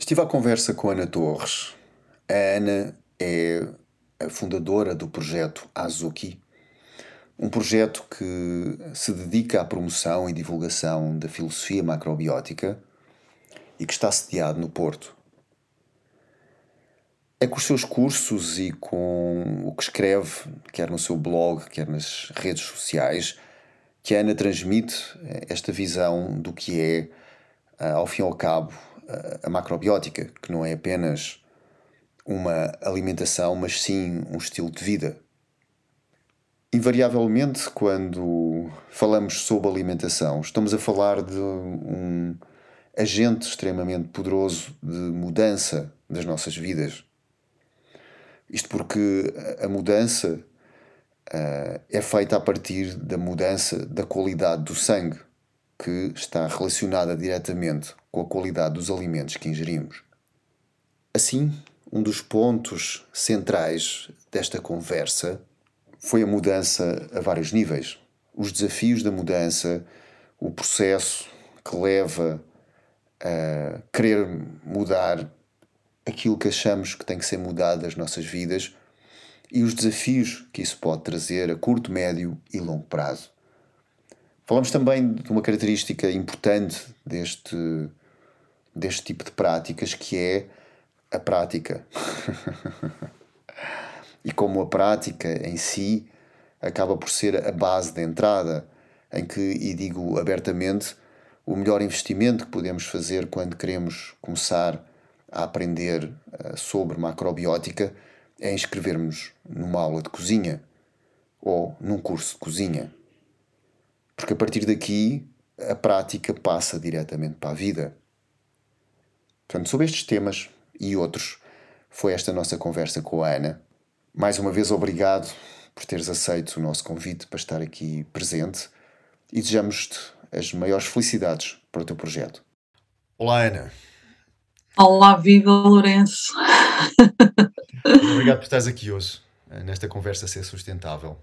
Estive à conversa com a Ana Torres. A Ana é a fundadora do projeto Azuki, um projeto que se dedica à promoção e divulgação da filosofia macrobiótica e que está sediado no Porto. É com os seus cursos e com o que escreve, quer no seu blog, quer nas redes sociais, que a Ana transmite esta visão do que é, ao fim e ao cabo, a macrobiótica, que não é apenas uma alimentação, mas sim um estilo de vida. Invariavelmente, quando falamos sobre alimentação, estamos a falar de um agente extremamente poderoso de mudança das nossas vidas. Isto porque a mudança uh, é feita a partir da mudança da qualidade do sangue que está relacionada diretamente com a qualidade dos alimentos que ingerimos. Assim, um dos pontos centrais desta conversa foi a mudança a vários níveis. Os desafios da mudança, o processo que leva a querer mudar aquilo que achamos que tem que ser mudado das nossas vidas e os desafios que isso pode trazer a curto, médio e longo prazo. Falamos também de uma característica importante deste, deste tipo de práticas que é a prática. e como a prática em si acaba por ser a base de entrada, em que, e digo abertamente, o melhor investimento que podemos fazer quando queremos começar a aprender eh, sobre macrobiótica é inscrevermos numa aula de cozinha ou num curso de cozinha. Porque a partir daqui a prática passa diretamente para a vida. Portanto, sobre estes temas e outros, foi esta nossa conversa com a Ana. Mais uma vez, obrigado por teres aceito o nosso convite para estar aqui presente e desejamos-te as maiores felicidades para o teu projeto. Olá, Ana. Olá, viva Lourenço. Obrigado por estares aqui hoje, nesta conversa ser sustentável.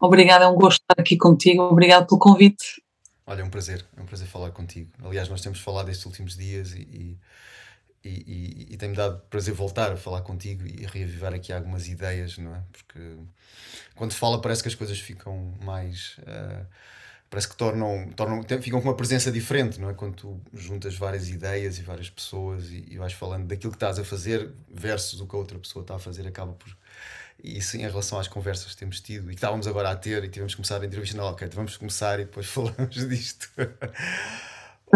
Obrigada, é um gosto estar aqui contigo. Obrigado pelo convite. Olha, é um prazer, é um prazer falar contigo. Aliás, nós temos falado estes últimos dias e, e, e, e tem-me dado prazer voltar a falar contigo e reavivar aqui algumas ideias, não é? Porque quando fala parece que as coisas ficam mais. Uh, parece que tornam, tornam, ficam com uma presença diferente, não é? Quando tu juntas várias ideias e várias pessoas e, e vais falando daquilo que estás a fazer versus o que a outra pessoa está a fazer, acaba por isso em relação às conversas que temos tido e que estávamos agora a ter e tivemos que começar a entrevista, não, ok, vamos começar e depois falamos disto.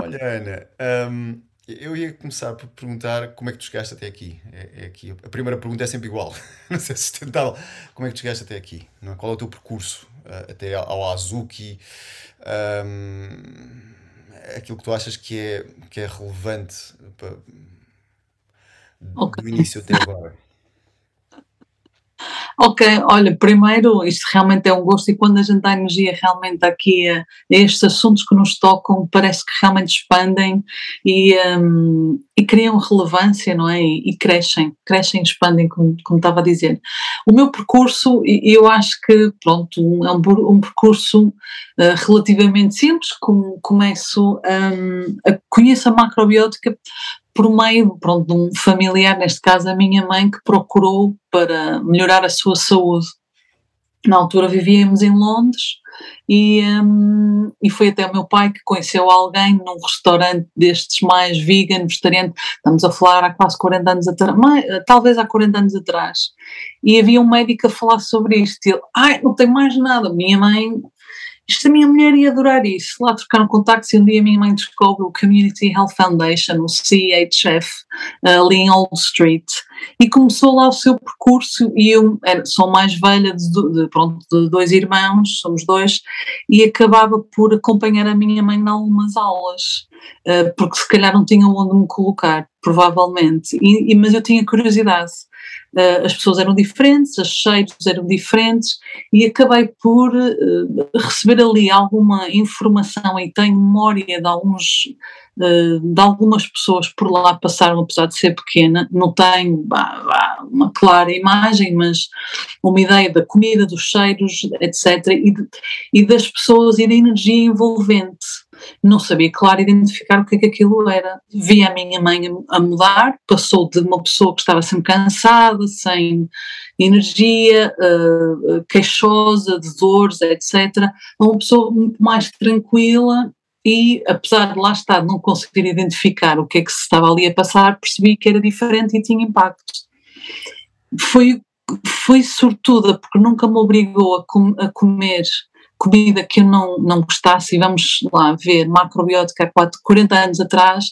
Olha, Ana, um, eu ia começar por perguntar como é que tu chegaste até aqui. É, é aqui. A primeira pergunta é sempre igual, não sei se é sustentável. Como é que tu chegaste até aqui? Não é? Qual é o teu percurso uh, até ao Azuki? Um, aquilo que tu achas que é, que é relevante para, okay. do início até agora? Ok, olha, primeiro, isto realmente é um gosto e quando a gente dá energia realmente aqui a, estes assuntos que nos tocam, parece que realmente expandem e, um, e criam relevância, não é? E, e, crescem, crescem, expandem, como, como estava a dizer. O meu percurso, eu acho que, pronto, é um, um percurso uh, relativamente simples, como começo um, a conheço a macrobiótica por meio pronto, de um familiar, neste caso a minha mãe, que procurou para melhorar a sua saúde. Na altura vivíamos em Londres e, um, e foi até o meu pai que conheceu alguém num restaurante destes mais vegan, vegetariano, estamos a falar há quase 40 anos atrás, talvez há 40 anos atrás, e havia um médico a falar sobre isto, e ele, ai, não tem mais nada, minha mãe isto a minha mulher ia adorar isso. Lá trocaram contactos e um dia a minha mãe descobre o Community Health Foundation, o CHF, ali em Old Street, e começou lá o seu percurso. E eu sou mais velha de, de, pronto, de dois irmãos, somos dois, e acabava por acompanhar a minha mãe em algumas aulas, uh, porque se calhar não tinha onde me colocar, provavelmente, e mas eu tinha curiosidade. Uh, as pessoas eram diferentes, os cheiros eram diferentes e acabei por uh, receber ali alguma informação e tenho memória de alguns uh, de algumas pessoas por lá passaram, apesar de ser pequena, não tenho bah, bah, uma clara imagem, mas uma ideia da comida, dos cheiros, etc. e, de, e das pessoas e da energia envolvente. Não sabia, claro, identificar o que é que aquilo era. Vi a minha mãe a mudar, passou de uma pessoa que estava sempre cansada, sem energia, uh, queixosa, de dores, etc., a uma pessoa muito mais tranquila e, apesar de lá estar, não conseguir identificar o que é que se estava ali a passar, percebi que era diferente e tinha impacto. Foi, foi sortuda, porque nunca me obrigou a, com, a comer comida que eu não, não gostasse, e vamos lá ver, macrobiótica há 4, 40 anos atrás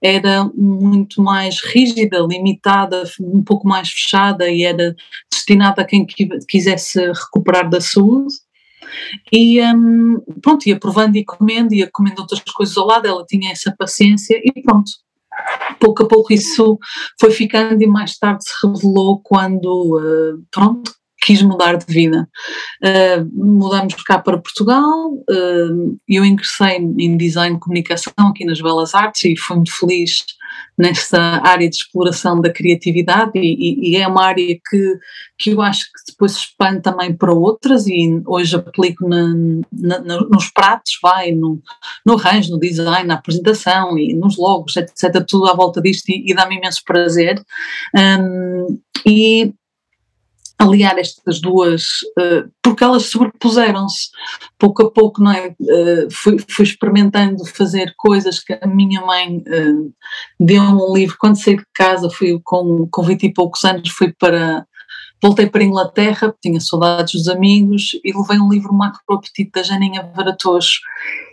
era muito mais rígida, limitada, um pouco mais fechada e era destinada a quem quisesse recuperar da saúde. E um, pronto, ia provando e comendo, ia comendo outras coisas ao lado, ela tinha essa paciência e pronto. Pouco a pouco isso foi ficando e mais tarde se revelou quando, uh, pronto, quis mudar de vida. Uh, mudamos cá para Portugal, uh, eu ingressei em design de comunicação aqui nas Belas Artes e fui muito feliz nesta área de exploração da criatividade e, e, é uma área que, que eu acho que depois se expande também para outras e hoje aplico na, na, nos pratos, vai, no, no arranjo, no design, na apresentação e nos logos, etc, tudo à volta disto e, e dá-me imenso prazer. Um, e aliar estas duas, uh, porque elas sobrepuseram-se pouco a pouco, não é? Uh, fui, fui, experimentando fazer coisas que a minha mãe uh, deu-me um livro, quando saí de casa, fui com, com 20 e poucos anos, fui para, voltei para a Inglaterra, tinha saudades dos amigos e levei um livro macro apetite da Janinha Varatoso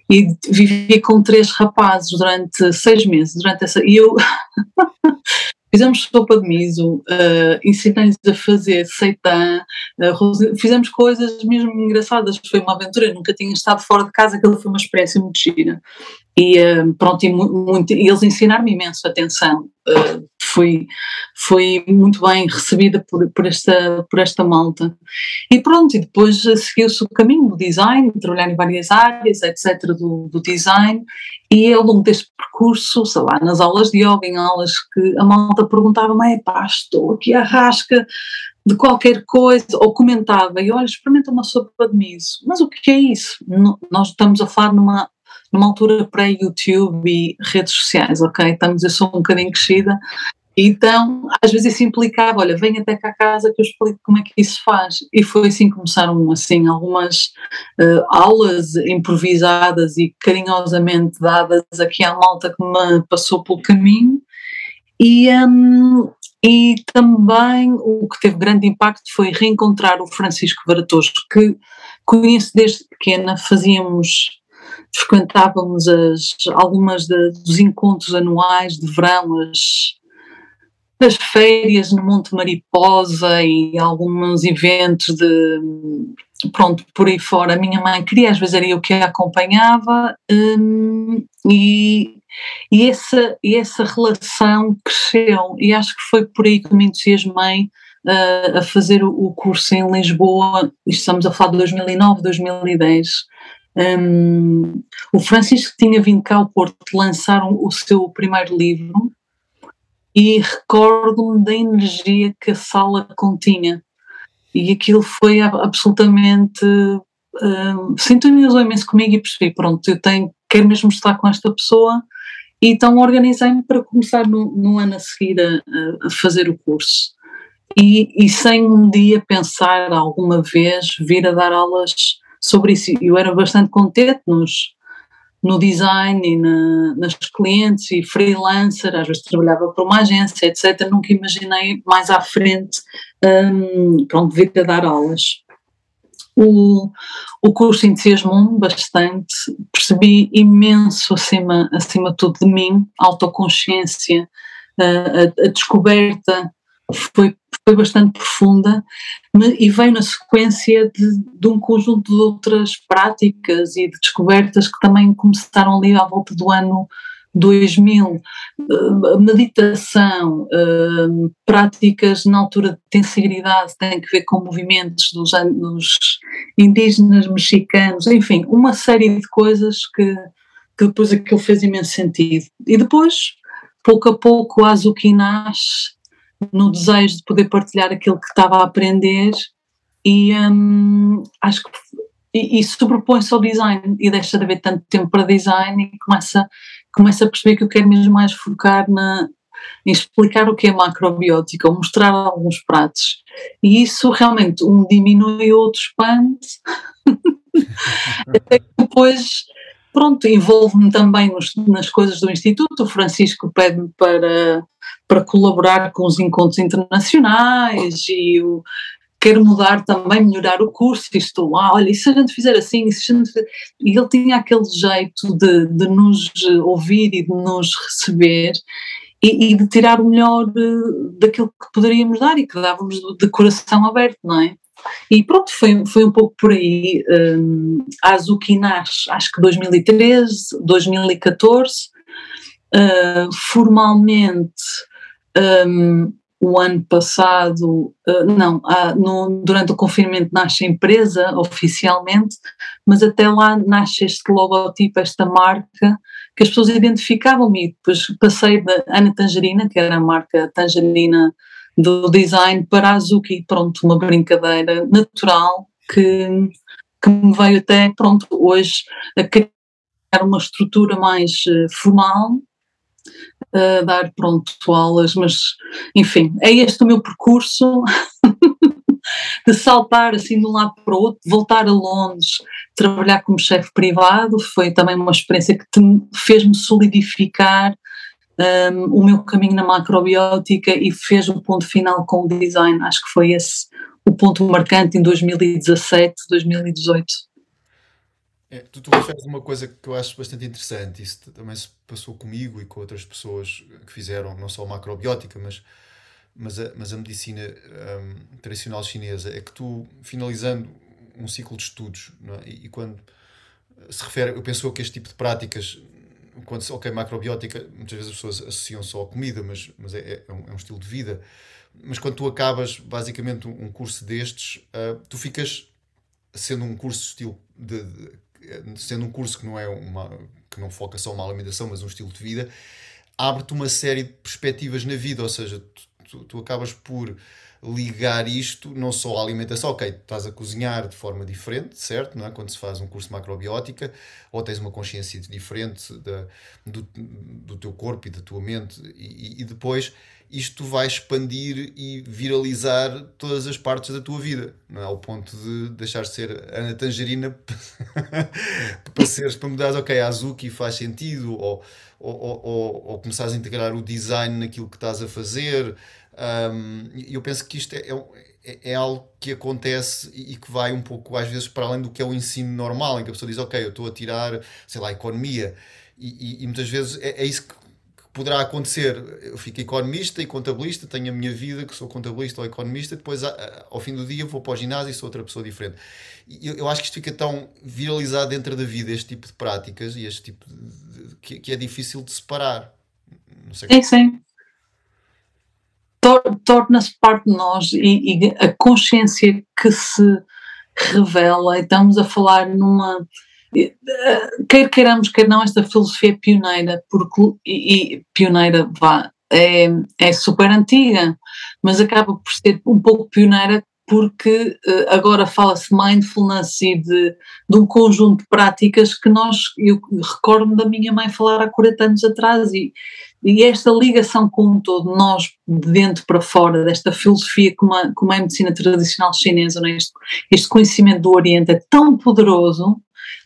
e vivi com três rapazes durante seis meses, durante essa, e eu fizemos sopa de miso, uh, ensinei-lhes a fazer seitã, uh, fizemos coisas mesmo engraçadas, foi uma aventura, nunca tinha estado fora de casa, aquilo foi uma experiência muito gira. E uh, pronto, e, muito, e eles ensinaram-me imenso atenção, uh, foi, foi muito bem recebida por, por, esta, por esta malta. E pronto, e depois seguiu-se o caminho do design, trabalhar em várias áreas, etc., do, do design, e ao longo deste percurso, sei lá, nas aulas de yoga, em aulas que a malta perguntava-me, pá, estou aqui à rasca de qualquer coisa, ou comentava, e olha, experimenta uma sopa de miso. Mas o que é isso? nós estamos a falar numa numa altura pré-YouTube e redes sociais, ok? Estamos, eu sou um bocadinho crescida, então às vezes isso implicava, olha, vem até cá a casa que eu explico como é que isso faz. E foi assim que começaram assim algumas uh, aulas improvisadas e carinhosamente dadas aqui à malta que me passou pelo caminho. E, um, e também o que teve grande impacto foi reencontrar o Francisco Varatoso, que conheço desde pequena, fazíamos frequentávamos as, algumas de, dos encontros anuais de verão, as, as férias no Monte Mariposa e alguns eventos de pronto, por aí fora. A minha mãe queria, às vezes era eu que a acompanhava hum, e, e, essa, e essa relação cresceu. E acho que foi por aí que me entusiasmei uh, a fazer o, o curso em Lisboa, estamos a falar de 2009, 2010, um, o Francisco tinha vindo cá ao Porto lançar o seu primeiro livro e recordo-me da energia que a sala continha e aquilo foi absolutamente um, sintonizou imenso comigo e percebi, pronto, eu tenho, quero mesmo estar com esta pessoa e então organizei-me para começar no, no, ano a seguir a, a fazer o curso e, e sem um dia pensar alguma vez vir a dar aulas sobre isso. Eu era bastante contente nos, no design e na, nas clientes e freelancer, às vezes trabalhava para uma agência, etc. Nunca imaginei mais à frente, um, pronto, vir a dar aulas. O, o curso entusiasmou-me bastante, percebi imenso acima, acima de tudo de mim, autoconsciência, a, a, a descoberta foi, foi bastante profunda e veio na sequência de, de, um conjunto de outras práticas e de descobertas que também começaram ali à volta do ano 2000, eh, meditação, eh, práticas na altura de tensibilidade têm que ver com movimentos dos, indígenas mexicanos, enfim, uma série de coisas que, que depois aquilo fez imenso sentido. E depois, pouco a pouco, a Azuki nasce no desejo de poder partilhar aquilo que estava a aprender e hum, acho que e, e sobrepõe-se ao design e deixa de haver tanto tempo para design e começa, começa a perceber que eu quero mesmo mais focar na, em explicar o que é macrobiótica, ou mostrar alguns pratos. E isso realmente um diminui, outro expande. Até que depois, pronto, envolve-me também nos, nas coisas do Instituto. O Francisco pede-me para, para colaborar com os encontros internacionais e o, quero mudar também, melhorar o curso, isto, ah, olha, e se a gente fizer assim, e se a gente. E ele tinha aquele jeito de, de nos ouvir e de nos receber e, e de tirar o melhor de, daquilo que poderíamos dar e que dávamos de, de coração aberto, não é? E pronto, foi, foi um pouco por aí. Um, a Azuki nasce, acho que 2013, 2014. Uh, formalmente, um, o ano passado, uh, não, uh, no, durante o confinamento nasce a empresa oficialmente, mas até lá nasce este logotipo, esta marca, que as pessoas identificavam-me. Depois passei da Ana Tangerina, que era a marca Tangerina do design, para a Azuki, pronto, uma brincadeira natural que, que me veio até, pronto, hoje a criar uma estrutura mais uh, formal a dar pronto aulas, mas enfim, é este o meu percurso de saltar assim de um lado para o outro, voltar a Londres, trabalhar como chefe privado, foi também uma experiência que fez-me solidificar um, o meu caminho na macrobiótica e fez o ponto final com o design, acho que foi esse o ponto marcante em 2017, 2018. É, tu, tu referes uma coisa que eu acho bastante interessante, isso também se passou comigo e com outras pessoas que fizeram não só macrobiótica, mas, mas, a, mas a medicina um, tradicional chinesa, é que tu, finalizando um ciclo de estudos, é? e, e, quando se refere, eu penso que este tipo de práticas, quando se, ok, macrobiótica, muitas vezes as pessoas associam só a comida, mas, mas é, é, um, é um estilo de vida, mas quando tu acabas basicamente um, curso destes, uh, tu ficas sendo um curso estilo de, de sendo um curso que não é uma que não foca só uma alimentação, mas um estilo de vida, abre-te uma série de perspectivas na vida, ou seja, tu, tu, acabas por ligar isto não só à alimentação, ok, estás a cozinhar de forma diferente, certo? Não é? Quando se faz um curso de macrobiótica, ou tens uma consciência diferente da, do, do teu corpo e da tua mente, e, e depois isto vai expandir e viralizar todas as partes da tua vida, não é? Ao ponto de deixar de ser Ana Tangerina para seres, para mudares, ok, a Azuki faz sentido, ou, ou, ou, ou começares a integrar o design naquilo que estás a fazer. Um, eu penso que isto é, é, é, algo que acontece e que vai um pouco, às vezes, para além do que é o ensino normal, em que a pessoa diz, ok, eu estou a tirar, sei lá, economia. E, e, e muitas vezes é, é isso que poderá acontecer. Eu fico economista e contabilista, tenho a minha vida, que sou contabilista ou economista, depois ao fim do dia vou para o ginásio e sou outra pessoa diferente. E eu, eu acho que isto fica tão viralizado dentro da vida, este tipo de práticas e este tipo de, que, que, é difícil de separar. Não sei sim, sim. Torna-se parte de nós e, e a consciência que se revela, estamos a falar numa quer queiramos, quer não, esta filosofia é pioneira, porque, e, e pioneira, vá, é, é super antiga, mas acaba por ser um pouco pioneira porque uh, agora fala-se mindfulness e de, de, um conjunto de práticas que nós, eu recordo-me da minha mãe falar há 40 anos atrás e, e esta ligação com um todo, nós de dentro para fora, desta filosofia como a, como a medicina tradicional chinesa, né? este, este conhecimento do Oriente é tão poderoso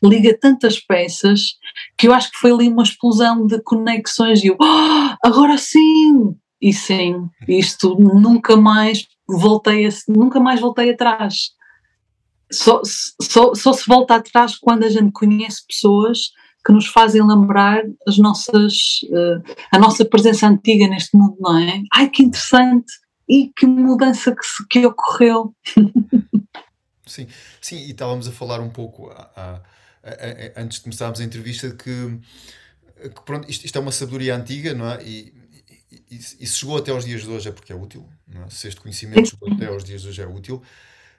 liga tantas peças que eu acho que foi ali uma explosão de conexões e eu, oh, agora sim! E sim, isto nunca mais voltei a, nunca mais voltei atrás. Só, só, só se volta atrás quando a gente conhece pessoas que nos fazem lembrar as nossas, uh, a nossa presença antiga neste mundo, não é? Ai, que interessante! E que mudança que, que ocorreu! Sim, sim, e estávamos a falar um pouco antes de começarmos a entrevista que, que pronto, isto, isto, é uma sabedoria antiga, não é? E, e, e, se chegou até aos dias de hoje é porque é útil, é? se este conhecimento chegou até aos dias de hoje é útil,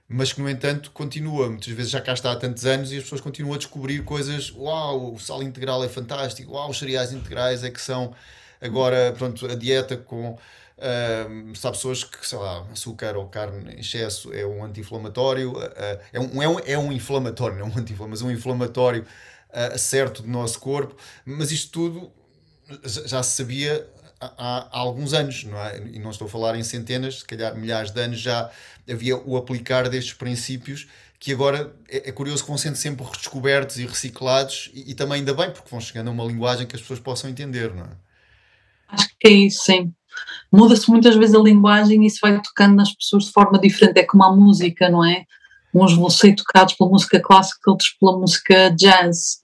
mas que no entanto continua, muitas vezes já cá está há tantos anos e as pessoas continuam a descobrir coisas, uau, o sal integral é fantástico, uau, os cereais integrais é que são agora, pronto, a dieta com Uh, há pessoas que, sei lá, açúcar ou carne em excesso é um anti-inflamatório, uh, é, um, é, um, é um inflamatório, não é um anti-inflamatório, mas um inflamatório uh, certo do nosso corpo, mas isto tudo já se sabia há, há, alguns anos, não é? E não estou a falar em centenas, se calhar milhares de anos já havia o aplicar destes princípios que agora é, é curioso que vão sendo sempre redescobertos e reciclados e, e, também ainda bem porque vão chegando a uma linguagem que as pessoas possam entender, não é? Acho que é isso, sim muda-se muitas vezes a linguagem e isso vai tocando nas pessoas de forma diferente. É como a música, não é? Uns vão ser tocados pela música clássica, outros pela música jazz.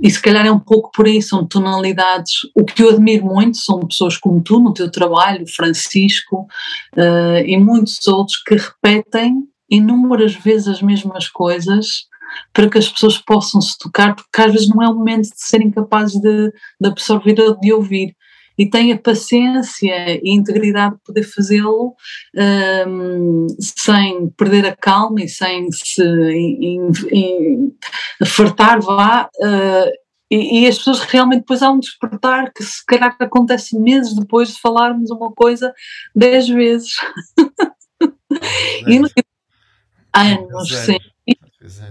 E se calhar é um pouco por aí, são tonalidades. O que eu admiro muito são pessoas como tu no teu trabalho, Francisco uh, e muitos outros que repetem inúmeras vezes as mesmas coisas para que as pessoas possam se tocar, porque às vezes não é o momento de serem capazes de, de absorver ou de ouvir e tem a paciência e integridade de poder fazê-lo um, sem perder a calma e sem se in, in, fartar, vá. Uh, e, e, as pessoas realmente depois há um despertar que se calhar acontece meses depois de falarmos uma coisa dez vezes. e, anos, sim.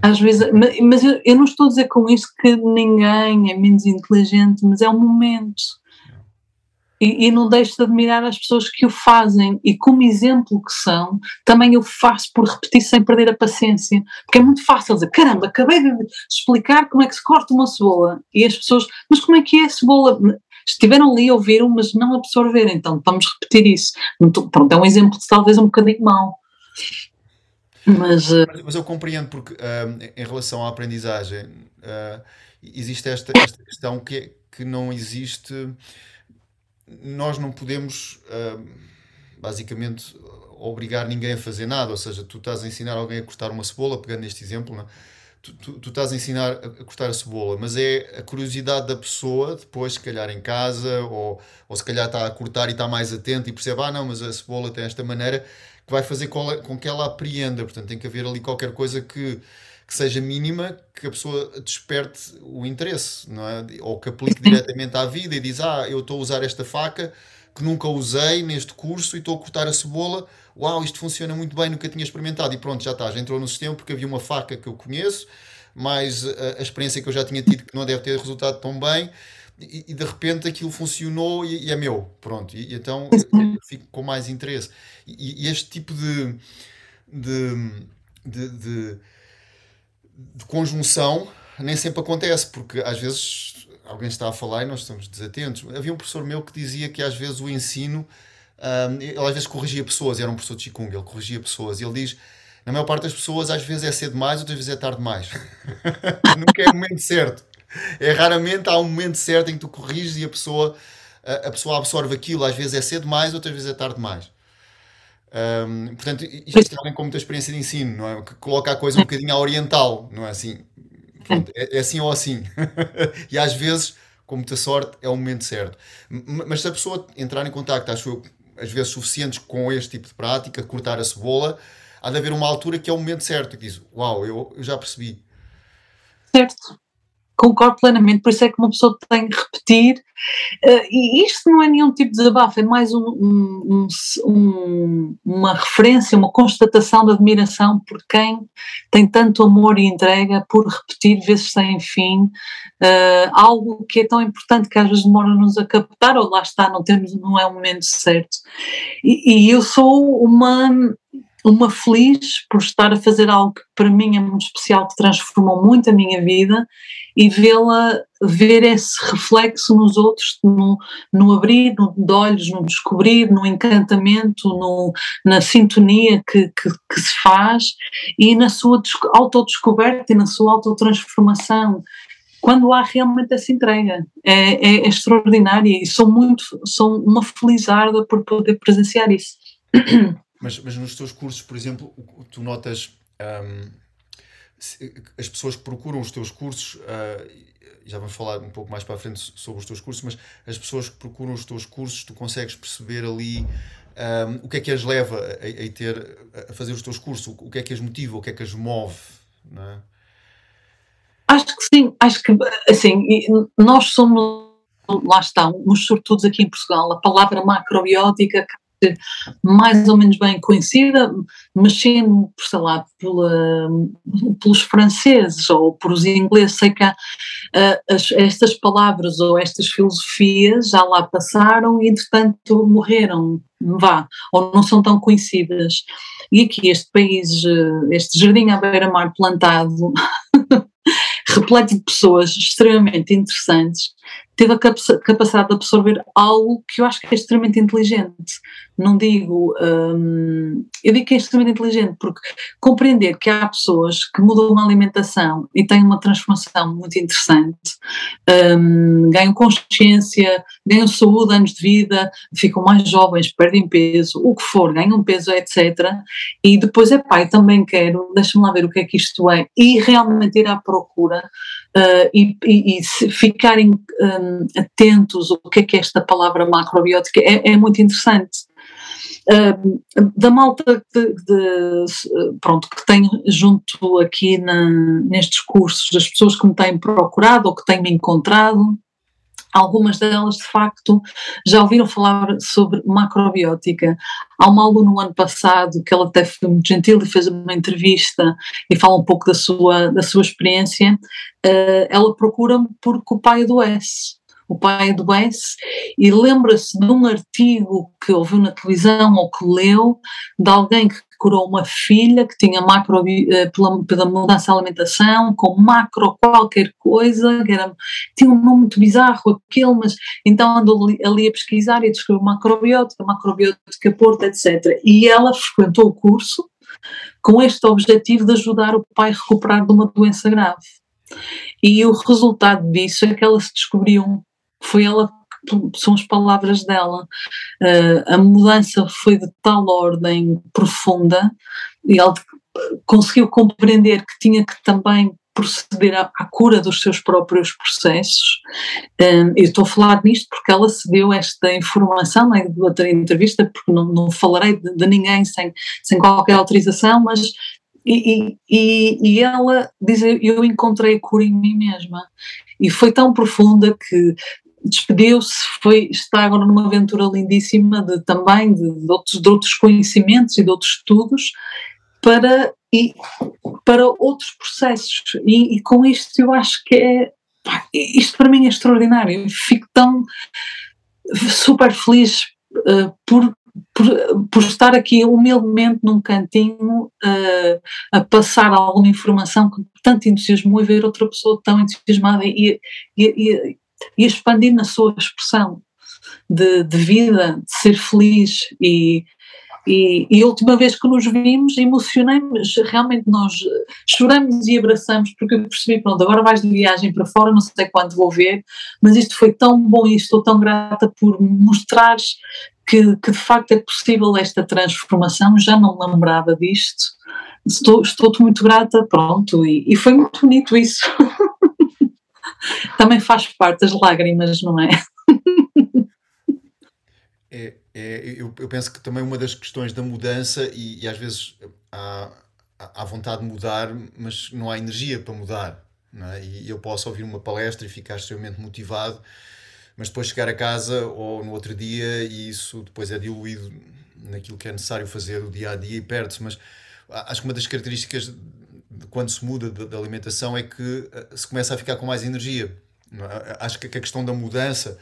Às vezes, mas eu, eu não estou a dizer com isso que ninguém é menos inteligente, mas é um momento e, e, não deixo de admirar as pessoas que o fazem e como exemplo que são, também eu faço por repetir sem perder a paciência, porque é muito fácil dizer, caramba, acabei de explicar como é que se corta uma cebola e as pessoas, mas como é que é a cebola? Estiveram ali, ouviram, mas não absorveram, então vamos repetir isso. Pronto, é um exemplo talvez um bocadinho mau. Mas, uh... mas, eu compreendo porque uh, em relação à aprendizagem uh, existe esta, esta questão que, que não existe nós não podemos, uh, basicamente, obrigar ninguém a fazer nada. Ou seja, tu estás a ensinar alguém a cortar uma cebola, pegando neste exemplo, não é? tu, tu, tu, estás a ensinar a, cortar a cebola, mas é a curiosidade da pessoa, depois, se calhar em casa, ou, ou se calhar está a cortar e está mais atento e percebe, ah, não, mas a cebola tem esta maneira, que vai fazer com, com que ela apreenda. Portanto, tem que haver ali qualquer coisa que que seja mínima, que a pessoa desperte o interesse, não é? Ou que aplique diretamente à vida e diz: Ah, eu estou a usar esta faca que nunca usei neste curso e estou a cortar a cebola. Uau, isto funciona muito bem, nunca tinha experimentado. E pronto, já está, já entrou no sistema porque havia uma faca que eu conheço, mais a, a experiência que eu já tinha tido que não deve ter resultado tão bem. E, e de repente aquilo funcionou e, e é meu, pronto. E, e então eu fico com mais interesse. E, este tipo de, de, de, de de conjunção nem sempre acontece, porque às vezes alguém está a falar e nós estamos desatentos. Havia um professor meu que dizia que às vezes o ensino, um, ele às vezes corrigia pessoas, era um professor de Qigong, ele corrigia pessoas, e ele diz, na maior parte das pessoas às vezes é cedo demais, outras vezes é tarde demais. Nunca é o momento certo. É raramente há um momento certo em que tu corriges e a pessoa, a, a pessoa absorve aquilo, às vezes é cedo demais, outras vezes é tarde demais. Um, portanto, isto é alguém com muita experiência de ensino, não é? Que coloca a coisa um bocadinho à oriental, não é assim? Pronto, é, é assim ou assim. e às vezes, com muita sorte, é o momento certo. Mas se a pessoa entrar em contato, acho eu, às vezes suficientes com este tipo de prática, cortar a cebola, há de haver uma altura que é o momento certo, que diz, uau, eu, eu já percebi. Certo concordo plenamente, por isso é que uma pessoa tem que repetir, uh, e isto não é nenhum tipo de desabafo, é mais um, um, um, uma referência, uma constatação de admiração por quem tem tanto amor e entrega por repetir vezes sem fim uh, algo que é tão importante que às vezes demora-nos a captar, ou lá está, não, temos, não é o momento certo. E, e eu sou uma uma feliz por estar a fazer algo que para mim é muito especial, que transformou muito a minha vida e vê-la, ver esse reflexo nos outros, no, no abrir no, de olhos, no descobrir, no encantamento, no, na sintonia que, que, que se faz e na sua autodescoberta e na sua autotransformação quando há realmente essa entrega. É, é, é extraordinária e sou muito, sou uma felizarda por poder presenciar isso. Mas, mas nos teus cursos, por exemplo, tu notas um, as pessoas que procuram os teus cursos, uh, já vamos falar um pouco mais para a frente sobre os teus cursos, mas as pessoas que procuram os teus cursos, tu consegues perceber ali um, o que é que as leva a, a, ter, a fazer os teus cursos, o que é que as motiva, o que é que as move, não é? Acho que sim, acho que assim, nós somos, lá está, uns sortudos aqui em Portugal, a palavra macrobiótica ser mais ou menos bem conhecida, mas sendo, sei lá, pela, pelos franceses ou por os ingleses, sei que há, uh, as, estas palavras ou estas filosofias já lá passaram e entretanto morreram, vá, ou não são tão conhecidas. E aqui este país, eh, este jardim à beira-mar plantado, repleto de pessoas extremamente interessantes, teve a capacidade de absorver algo que eu acho que é extremamente inteligente. Não digo, hum, eu digo que é extremamente inteligente porque compreender que há pessoas que mudam a alimentação e têm uma transformação muito interessante, hum, ganham consciência, ganham saúde, anos de vida, ficam mais jovens, perdem peso, o que for, ganham peso, etc. E depois, é pai, também quero, deixa-me lá ver o que é que isto é, e realmente ir à procura uh, e, e, e ficarem um, atentos o que é que esta palavra macrobiótica é, é muito interessante. Uh, da malta de, de, pronto, que tem junto aqui na, nestes cursos, das pessoas que me têm procurado ou que têm me encontrado, Algumas delas, de facto, já ouviram falar sobre macrobiótica. Há uma aluna no ano passado que ela até foi muito gentil e fez uma entrevista e fala um pouco da sua, da sua experiência. Uh, ela procura-me porque o pai adoece o pai adoece e lembra-se de um artigo que ouviu na televisão ou que leu de alguém que curou uma filha que tinha macro, eh, pela, pela mudança de alimentação, com macro qualquer coisa, que era, tinha um nome muito bizarro aquele, mas então andou ali, ali a pesquisar e descobriu macrobiótica, macrobiótica Porto, etc. E ela frequentou o curso com este objetivo de ajudar o pai a recuperar de uma doença grave. E o resultado disso é que ela se descobriu foi ela são as palavras dela. Uh, a mudança foi de tal ordem profunda e ela conseguiu compreender que tinha que também proceder à, à cura dos seus próprios processos. Um, eu estou a falar nisto porque ela se deu esta informação na né, outra entrevista, porque não, não falarei de, de, ninguém sem, sem qualquer autorização, mas e, e, e ela diz, eu encontrei a cura em mim mesma e foi tão profunda que despediu-se, foi, está agora numa aventura lindíssima de, também de, de, outros, de outros conhecimentos e de outros estudos para, e, para outros processos. E, e com isto eu acho que é. Pá, isto para mim é extraordinário. Fico tão super feliz uh, por, por, por, estar aqui humildemente num cantinho uh, a passar alguma informação com tanto entusiasmo e ver outra pessoa tão entusiasmada e, e, e expandir na sua expressão de, de vida, de ser feliz. E, e, e, a última vez que nos vimos emocionei-me, realmente nós choramos e abraçamos porque eu percebi, pronto, agora vais de viagem para fora, não sei quando vou ver, mas isto foi tão bom e estou tão grata por mostrares que, que de facto é possível esta transformação, já não lembrava disto, estou, estou muito grata, pronto, e, e foi muito bonito isso. também faz parte das lágrimas, não é? É, é eu, eu, penso que também uma das questões da mudança, e, e às vezes há, há vontade de mudar, mas não há energia para mudar. É? E eu posso ouvir uma palestra e ficar extremamente motivado, mas depois chegar a casa ou no outro dia e isso depois é diluído naquilo que é necessário fazer o dia a dia e perde-se. Mas acho que uma das características quando se muda da alimentação é que eh, se começa a ficar com mais energia. É? Acho que a questão da mudança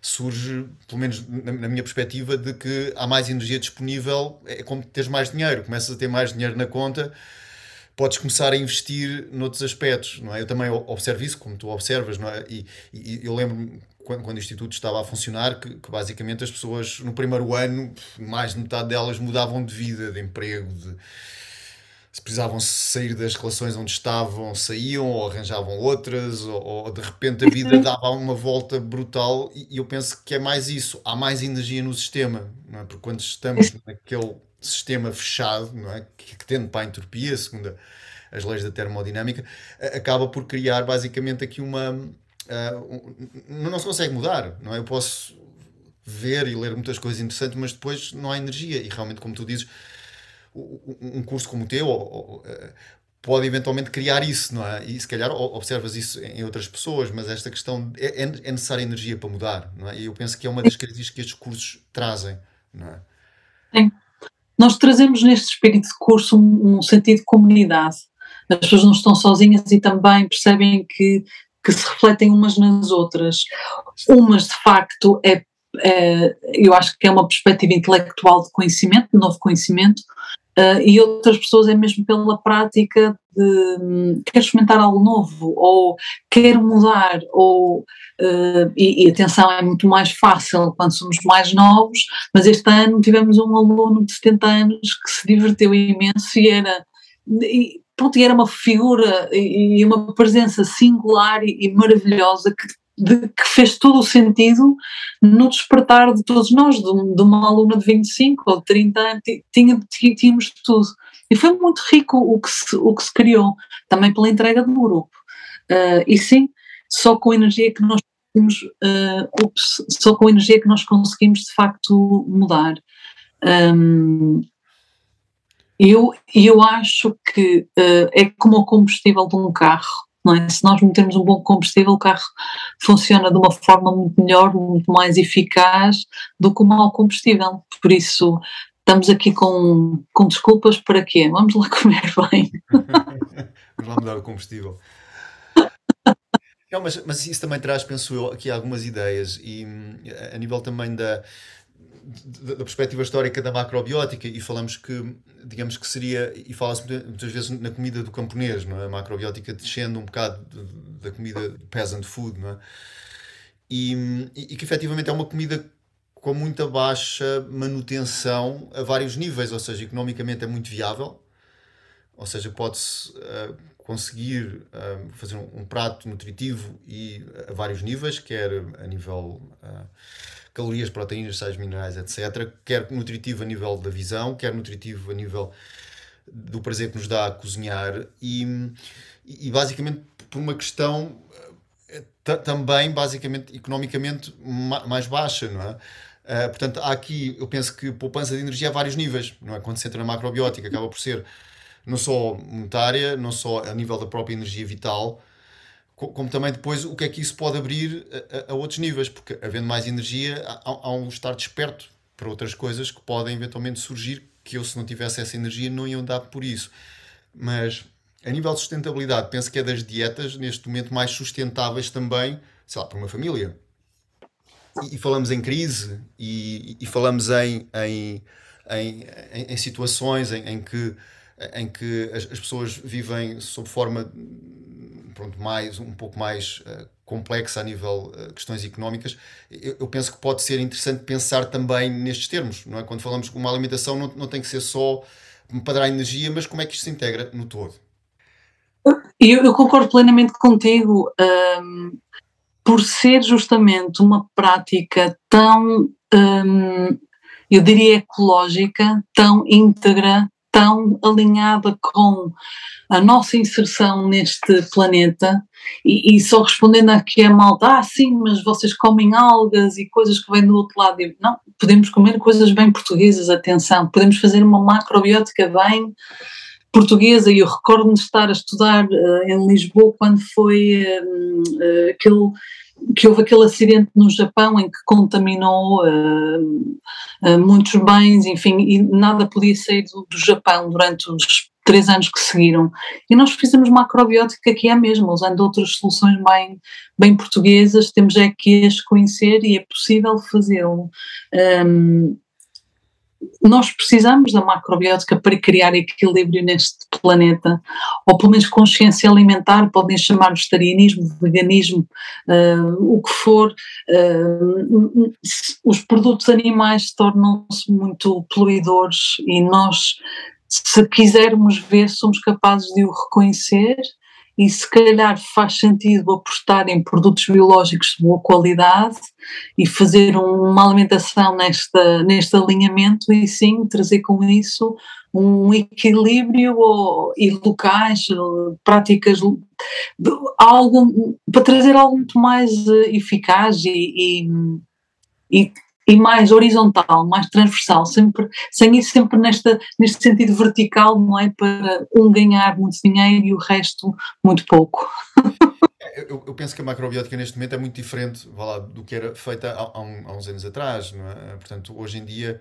surge, pelo menos na minha perspectiva, de que há mais energia disponível, é como teres mais dinheiro, começas a ter mais dinheiro na conta, podes começar a investir noutros aspectos, não é? Eu também observo isso, como tu observas, não é? E, e eu lembro-me, quando, quando o Instituto estava a funcionar, que, que, basicamente as pessoas, no primeiro ano, mais de metade delas mudavam de vida, de emprego, de se precisavam sair das relações onde estavam, saíam ou arranjavam outras, ou, ou de repente a vida dava uma volta brutal. E, e, eu penso que é mais isso: há mais energia no sistema, não é? Porque quando estamos naquele sistema fechado, não é? que, que tende para a entropia, segundo as leis da termodinâmica, acaba por criar basicamente aqui uma. Uh, um, não se consegue mudar, não é? Eu posso ver e ler muitas coisas interessantes, mas depois não há energia. E realmente, como tu dizes um curso como o teu eh, pode eventualmente criar isso, não é? E se calhar observas isso em outras pessoas, mas esta questão é, é, é necessária energia para mudar, não é? E eu penso que é uma das características que estes cursos trazem, não é? Sim. Nós trazemos neste espírito de curso um, um sentido de comunidade. As pessoas não estão sozinhas e também percebem que, que se refletem umas nas outras. Umas, de facto, é, é, eu acho que é uma perspectiva intelectual de conhecimento, de novo conhecimento, Uh, e outras pessoas é mesmo pela prática de um, quer experimentar algo novo, ou quer mudar, ou uh, e, e, atenção, é muito mais fácil quando somos mais novos, mas este ano tivemos um aluno de 70 anos que se diverteu imenso e era e, pronto, e era uma figura e, e uma presença singular e maravilhosa que de, que fez todo o sentido no despertar de todos nós, de, de uma aluna de 25 ou de 30 anos, tinha, tínhamos tudo. E foi muito rico o que se, o que se criou, também pela entrega do grupo. Uh, e sim, só com a energia que nós conseguimos, uh, ups, só com energia que nós conseguimos de facto mudar. Um, eu, eu acho que uh, é como o combustível de um carro é? Se nós metermos um bom combustível, o carro funciona de uma forma muito melhor, muito mais eficaz do que o mau combustível. Por isso, estamos aqui com, com desculpas para quê? Vamos lá comer bem. Vamos lá mudar o combustível. Não, mas, mas isso também traz, penso eu, aqui algumas ideias e a nível também da, da, perspectiva histórica da macrobiótica e falamos que, digamos que seria, e fala-se muitas vezes na comida do camponês, não é? A macrobiótica descende um bocado da comida peasant food, não é? E, e, que efetivamente é uma comida com muita baixa manutenção a vários níveis, ou seja, economicamente é muito viável, ou seja, pode-se uh, conseguir uh, fazer um, um, prato nutritivo e a vários níveis, quer a nível uh, calorias, proteínas, sais minerais, etc. Quer nutritivo a nível da visão, quer nutritivo a nível do prazer que nos dá a cozinhar e, e basicamente por uma questão eh, também basicamente economicamente mais baixa, não é? Uh, portanto, há aqui, eu penso que poupança de energia a vários níveis, não é? Quando se entra na macrobiótica, acaba por ser não só monetária, não só a nível da própria energia vital, como também depois o que é que isso pode abrir a, a outros níveis, porque havendo mais energia há, há, um estar desperto para outras coisas que podem eventualmente surgir, que eu se não tivesse essa energia não ia dar por isso. Mas a nível de sustentabilidade, penso que é das dietas neste momento mais sustentáveis também, sei lá, para uma família. E, e falamos em crise e, e falamos em, em, em, em, situações em, em que, em que as, as pessoas vivem sob forma pronto, mais, um pouco mais uh, complexa a nível uh, questões económicas, eu, eu, penso que pode ser interessante pensar também nestes termos, não é? Quando falamos que uma alimentação não, não tem que ser só para dar energia, mas como é que isto se integra no todo? Eu, eu concordo plenamente contigo, um, por ser justamente uma prática tão, um, eu diria, ecológica, tão íntegra, tão alinhada com a nossa inserção neste planeta e, e, só respondendo aqui a malta, ah sim, mas vocês comem algas e coisas que vêm do outro lado. Eu, não, podemos comer coisas bem portuguesas, atenção, podemos fazer uma macrobiótica bem portuguesa e eu recordo-me de estar a estudar uh, em Lisboa quando foi uh, uh, aquele que houve aquele acidente no Japão em que contaminou uh, uh, muitos bens, enfim, e nada podia sair do, do, Japão durante os três anos que seguiram. E nós fizemos macrobiótica que é a mesma, usando outras soluções bem, bem portuguesas, temos é que as conhecer e é possível fazê-lo. Um, nós precisamos da macrobiótica para criar equilíbrio neste planeta, ou pelo menos consciência alimentar, podem chamar vegetarianismo, veganismo, uh, o que for. Uh, os produtos animais tornam-se muito poluidores e nós, se quisermos ver, somos capazes de o reconhecer e se calhar faz sentido apostar em produtos biológicos de boa qualidade e fazer uma alimentação nesta, neste alinhamento e sim trazer com isso um equilíbrio ou, e locais, práticas, algo, para trazer algo muito mais eh, eficaz e, e, e e mais horizontal, mais transversal, sempre, sem ir sempre nesta, neste sentido vertical, não é? Para um ganhar muito dinheiro e o resto muito pouco. Eu, eu, penso que a macrobiótica neste momento é muito diferente lá, do que era feita há, há, uns anos atrás, é? Portanto, hoje em dia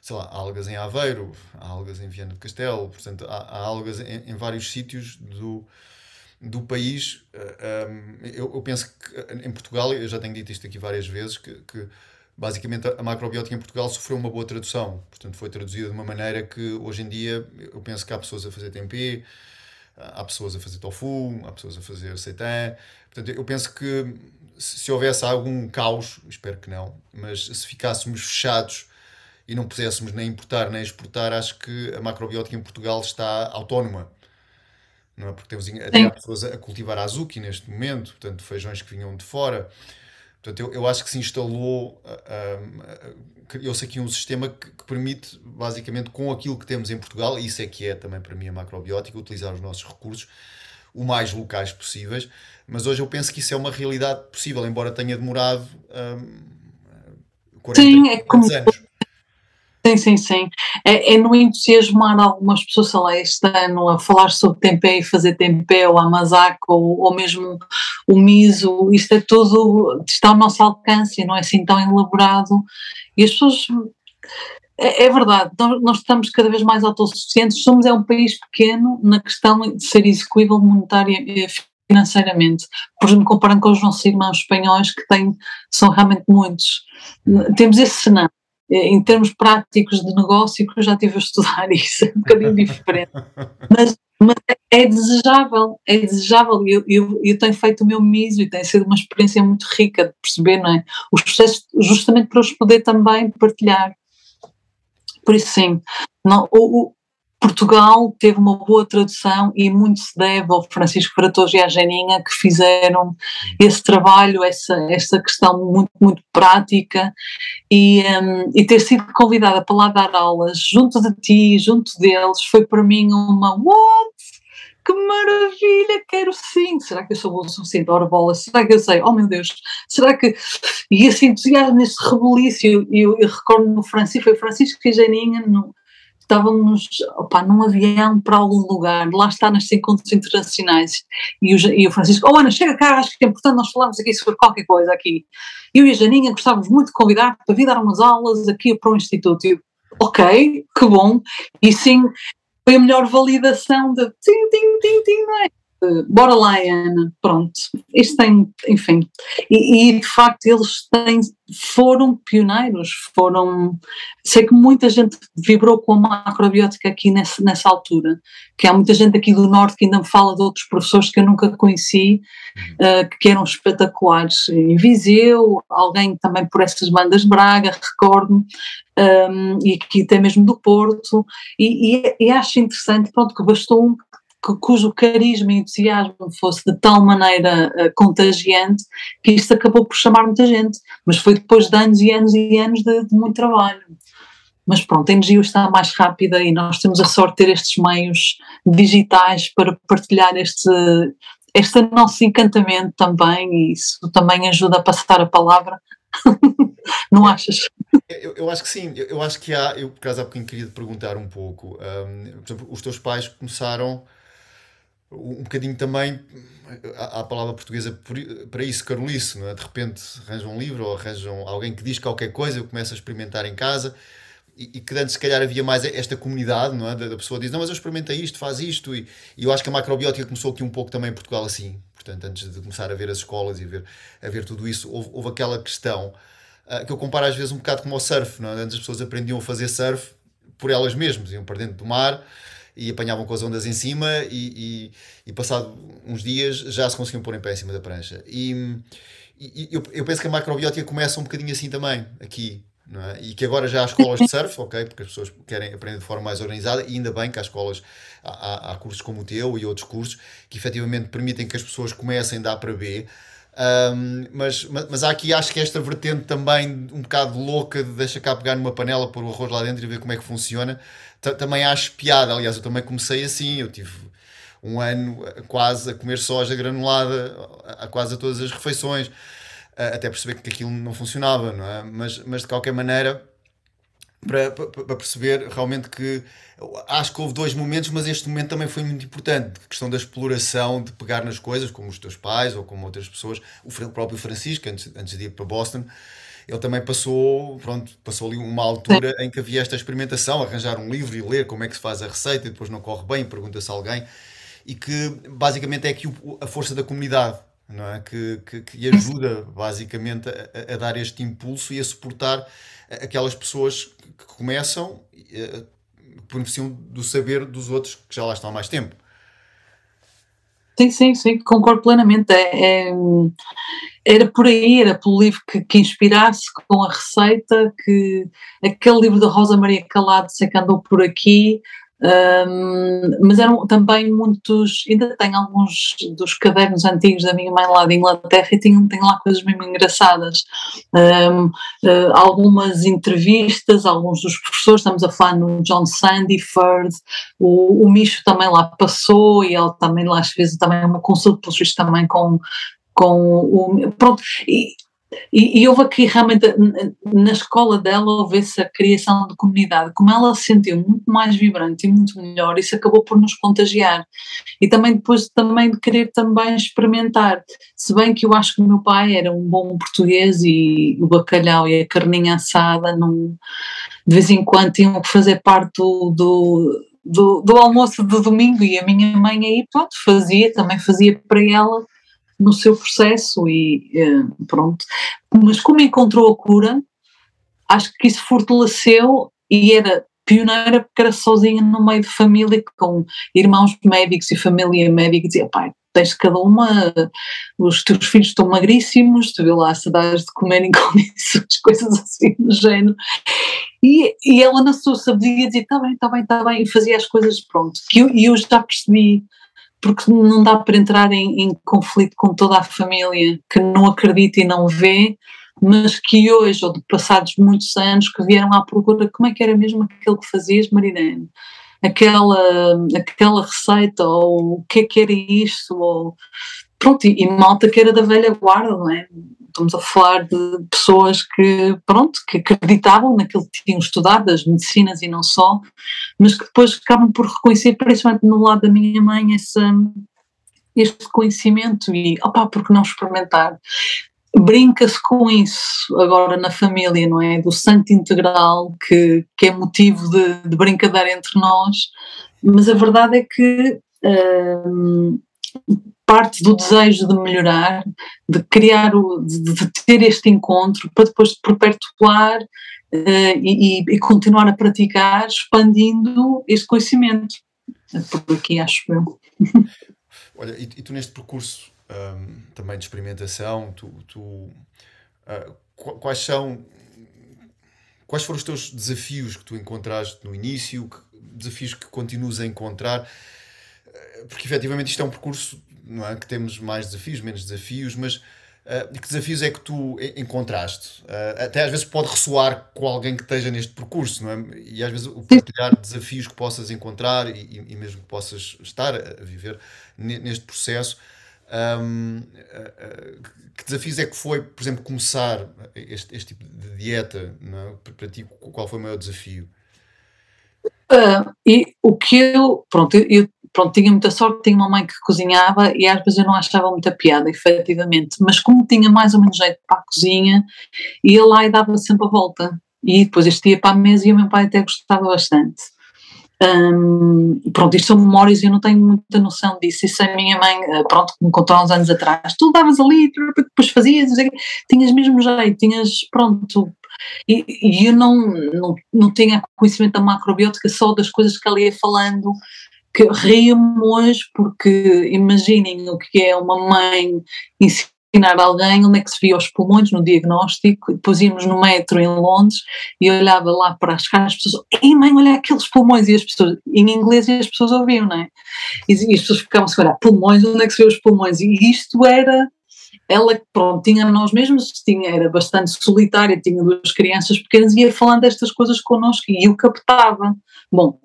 sei lá, há algas em Aveiro, há algas em Viana do Castelo, portanto, há, há algas em, em, vários sítios do, do país. Um, eu, eu, penso que em Portugal, eu já tenho dito isto aqui várias vezes, que, que basicamente a macrobiótica em Portugal sofreu uma boa tradução, portanto, foi traduzida de uma maneira que hoje em dia eu penso que há pessoas a fazer tempê, há pessoas a fazer tofu, há pessoas a fazer seitan. Portanto, eu penso que se houvesse algum caos, espero que não, mas se ficássemos fechados e não pudéssemos nem importar nem exportar, acho que a macrobiótica em Portugal está autónoma. Não é? Porque temos até pessoas a cultivar azuki neste momento, portanto, feijões que vinham de fora. Portanto, eu, eu acho que se instalou, uh, uh, criou-se aqui um sistema que, que, permite, basicamente, com aquilo que temos em Portugal, e isso é que é também para mim a macrobiótica, utilizar os nossos recursos o mais locais possíveis, mas hoje eu penso que isso é uma realidade possível, embora tenha demorado um, 40 Sim, é como... anos. Sim, sim, sim. É, é no entusiasmar algumas pessoas, sei lá, este ano a falar sobre tempé e fazer tempé, ou a masaco, ou, ou mesmo o miso, isto é tudo, está ao nosso alcance e não é assim tão elaborado. E as pessoas é, é, verdade, nós, estamos cada vez mais autossuficientes, somos é um país pequeno na questão de ser execuível monetária e financeiramente, por exemplo, comparando com os nossos irmãos espanhóis que têm, são realmente muitos. Temos esse cenário. Em termos práticos de negócio, que eu já estive a estudar isso, é um bocadinho diferente. Mas, mas é desejável, é desejável. Eu, eu, eu tenho feito o meu miso e tem sido uma experiência muito rica de perceber, não é? Os processos, justamente para os poder também partilhar. Por isso, sim, não, o, Portugal teve uma boa tradução e muito se deve ao Francisco Fratoso e à Janinha que fizeram esse trabalho, essa, essa questão muito, muito prática e, um, e ter sido convidada para lá dar aulas junto de ti, junto deles, foi para mim uma what? que maravilha, quero sim. Será que eu sou o suficiente? Ora bola, será que eu sei? Oh meu Deus, será que. E esse entusiasmo, esse rebuliço, eu, eu recordo no Francisco, foi Francisco e Janinha, no, estávamos opa, num avião para algum lugar, lá está nos encontros internacionais, e o, e o Francisco, oh Ana, chega cá, acho que é importante nós falarmos aqui sobre qualquer coisa aqui. Eu e a Janinha gostávamos muito de convidar para vir dar umas aulas aqui para o Instituto. E ok, que bom, e sim, foi a melhor validação de tim, tim, tim, tim, não é? Bora lá, Ana, pronto. Isto tem, enfim. E, e, de facto eles têm, foram pioneiros, foram. Sei que muita gente vibrou com a macrobiótica aqui nessa, nessa altura, que há muita gente aqui do Norte que ainda me fala de outros professores que eu nunca conheci, uh, que eram espetaculares. Em Viseu, alguém também por essas bandas Braga, recordo-me, um, ehm, e aqui até mesmo do Porto, e, e, e acho interessante, pronto, que bastou um cujo carisma e entusiasmo fosse de tal maneira uh, contagiante que isto acabou por chamar muita gente. Mas foi depois de anos e anos e anos de, de muito trabalho. Mas pronto, a energia está mais rápida e nós temos a sorte de ter estes meios digitais para partilhar este, este nosso encantamento também e isso também ajuda a passar a palavra. Não achas? Eu, eu, acho que sim, eu, eu, acho que há, eu por acaso há pouquinho queria te perguntar um pouco, um, por exemplo, os teus pais começaram um bocadinho também a, palavra portuguesa para isso, carolice, não é? De repente arranjam um livro ou arranjam alguém que diz qualquer coisa, eu começo a experimentar em casa e, e que antes se calhar havia mais esta comunidade, não é? Da, da pessoa diz, não, mas eu experimentei isto, faz isto e, e eu acho que a macrobiótica começou aqui um pouco também em Portugal assim, portanto antes de começar a ver as escolas e a ver, a ver tudo isso, houve, houve aquela questão uh, que eu comparo às vezes um bocado como ao surf, não é? Antes as pessoas aprendiam a fazer surf por elas mesmas, iam para dentro do mar e apanhavam com as ondas em cima e, e, e passado uns dias já se conseguiam pôr em pé em cima da prancha. E, e eu, eu penso que a macrobiótica começa um bocadinho assim também, aqui. É? E que agora já há escolas de surf, ok, porque as pessoas querem aprender de forma mais organizada, e ainda bem que há escolas, há, há cursos como o teu e outros cursos que efetivamente permitem que as pessoas comecem da A para B. Um, mas, mas, mas há aqui acho que esta vertente também um bocado louca de deixa cá pegar numa panela, pôr o arroz lá dentro e ver como é que funciona também acho piada. Aliás, eu também comecei assim. Eu tive um ano quase a comer soja granulada a quase a todas as refeições, até perceber que aquilo não funcionava, não é? Mas, mas de qualquer maneira, para, para, para perceber realmente que acho que houve dois momentos, mas este momento também foi muito importante. A questão da exploração, de pegar nas coisas, como os teus pais ou como outras pessoas, o próprio Francisco, antes, antes de ir para Boston ele também passou, pronto, passou ali uma altura em que havia esta experimentação, arranjar um livro e ler como é que se faz a receita e depois não corre bem, pergunta-se a alguém, e que basicamente é aqui a força da comunidade, não é? Que, que, que ajuda basicamente a, a, dar este impulso e a suportar aquelas pessoas que começam, que beneficiam do saber dos outros que já lá estão há mais tempo. Sim, sim, sim, concordo plenamente. É, é, era por aí, era pelo livro que, que, inspirasse com a receita, que aquele livro da Rosa Maria Calado, sei que andou por aqui, um, mas eram também muitos, ainda tenho alguns dos cadernos antigos da minha mãe lá de Inglaterra e tenho lá coisas mesmo engraçadas. Um, uh, ah, algumas entrevistas, alguns dos professores, estamos a falar no John Sandyford, o, o Micho também lá passou e ele também lá fez também uma consulta, vistos também com, com o. Pronto, e, e, e, houve aqui realmente, na escola dela, houve essa criação de comunidade. Como ela se sentiu muito mais vibrante e muito melhor, isso acabou por nos contagiar. E também depois também de querer também experimentar. Se bem que eu acho que o meu pai era um bom português e o bacalhau e a carninha assada, não, de vez em quando tinham que fazer parte do, do do, do, almoço de domingo e a minha mãe aí, pronto, fazia, também fazia para ela no seu processo e eh, pronto. Mas como encontrou a cura, acho que isso fortaleceu e era pioneira porque era sozinha no meio de família com irmãos médicos e família médica e dizia, pai, tens cada uma, os teus filhos estão magríssimos, tu vê lá se dás de comer em condições, coisas assim do género. E, e ela na sua sabedoria dizia, está bem, está bem, está bem, e fazia as coisas pronto. E eu, eu já percebi porque não dá para entrar em, em, conflito com toda a família que não acredita e não vê, mas que hoje, ou de passados muitos anos, que vieram à procura, como é que era mesmo aquilo que fazias, Marilene? Aquela, aquela receita, ou o que é que era isto, ou pronto, e malta que era da velha guarda, não é? Estamos a falar de pessoas que, pronto, que acreditavam naquilo que tinham estudado, as medicinas e não só, mas que depois acabam por reconhecer, principalmente no lado da minha mãe, esse, este conhecimento e, opá, por que não experimentar? Brinca-se com isso agora na família, não é? Do santo integral, que, que é motivo de, de brincadeira entre nós, mas a verdade é que hum, parte do desejo de melhorar, de criar, o, de, de ter este encontro para depois perpetuar uh, e, e, continuar a praticar, expandindo este conhecimento. Aqui, acho eu. Olha, e, e tu neste percurso um, também de experimentação, tu, tu uh, quais são quais foram os teus desafios que tu encontraste no início, que, desafios que continuas a encontrar? porque efetivamente isto é um percurso não é? que temos mais desafios, menos desafios, mas uh, que desafios é que tu encontraste? Uh, até às vezes pode ressoar com alguém que esteja neste percurso, não é? E às vezes o partilhar desafios que possas encontrar e, e mesmo que possas estar a viver neste processo. Um, uh, que desafios é que foi, por exemplo, começar este, este tipo de dieta? Não é? Para ti, qual foi o maior desafio? Uh, e o que eu, pronto, eu, pronto, tinha muita sorte, tinha uma mãe que cozinhava e às vezes eu não achava muita piada, efetivamente, mas como tinha mais ou menos jeito para a cozinha, ia lá e dava sempre a volta. E depois este ia para a mesa e o meu pai até gostava bastante. Um, pronto, isto são memórias e eu não tenho muita noção disso. Isso a minha mãe, ah, pronto, me contou há uns anos atrás. Tu davas ali, depois fazias, tinhas mesmo jeito, tinhas, pronto, e, e eu não, não, não tinha conhecimento da macrobiótica só das coisas que ela ia falando, que rio-me hoje porque imaginem o que é uma mãe ensinar alguém onde é que se via os pulmões no diagnóstico, depois íamos no metro em Londres e olhava lá para as caras, as pessoas, ei mãe, olha aqueles pulmões, e as pessoas, em inglês e as pessoas ouviam, não é? E, e as pessoas ficavam a olhar, pulmões, onde é que se vê os pulmões? E isto era ela, pronto, tinha nós mesmos, tinha, era bastante solitária, tinha duas crianças pequenas e ia falando destas coisas connosco e eu captava. Bom,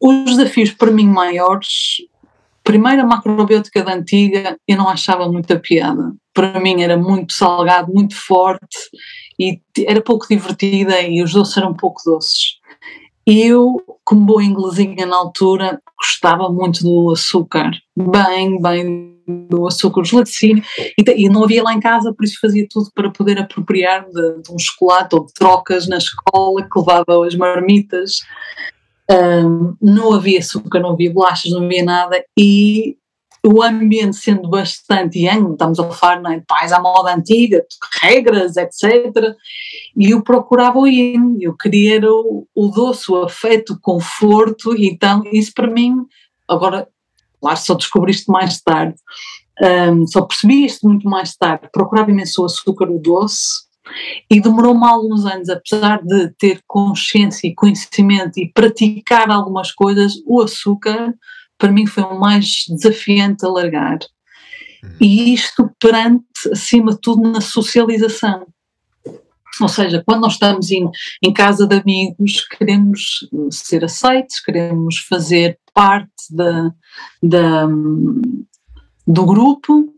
os desafios para mim maiores, primeiro a macrobiótica da antiga, eu não achava muita piada. Para mim era muito salgado, muito forte e era pouco divertida e os doces eram pouco doces. Eu, como boa inglesinha na altura, gostava muito do açúcar, bem, bem do açúcar, os laticínios, e, e, não havia lá em casa, por isso fazia tudo para poder apropriar de, de um chocolate ou de trocas na escola que levava as marmitas. Um, não havia açúcar, não havia bolachas, não havia nada, e o ambiente sendo bastante young, estamos a falar é, de pais à moda antiga, regras, etc. E eu procurava o yin, eu queria o, o doce, o afeto, o conforto, então isso para mim, agora, claro, só descobri isto mais tarde, um, só percebi isto muito mais tarde, procurava imenso o açúcar, o doce, e demorou-me alguns anos, apesar de ter consciência e conhecimento e praticar algumas coisas, o açúcar para mim foi o mais desafiante a largar. Uhum. E isto perante, acima de tudo, na socialização. Ou seja, quando nós estamos em, em casa de amigos, queremos ser aceitos, queremos fazer parte da, da, do grupo,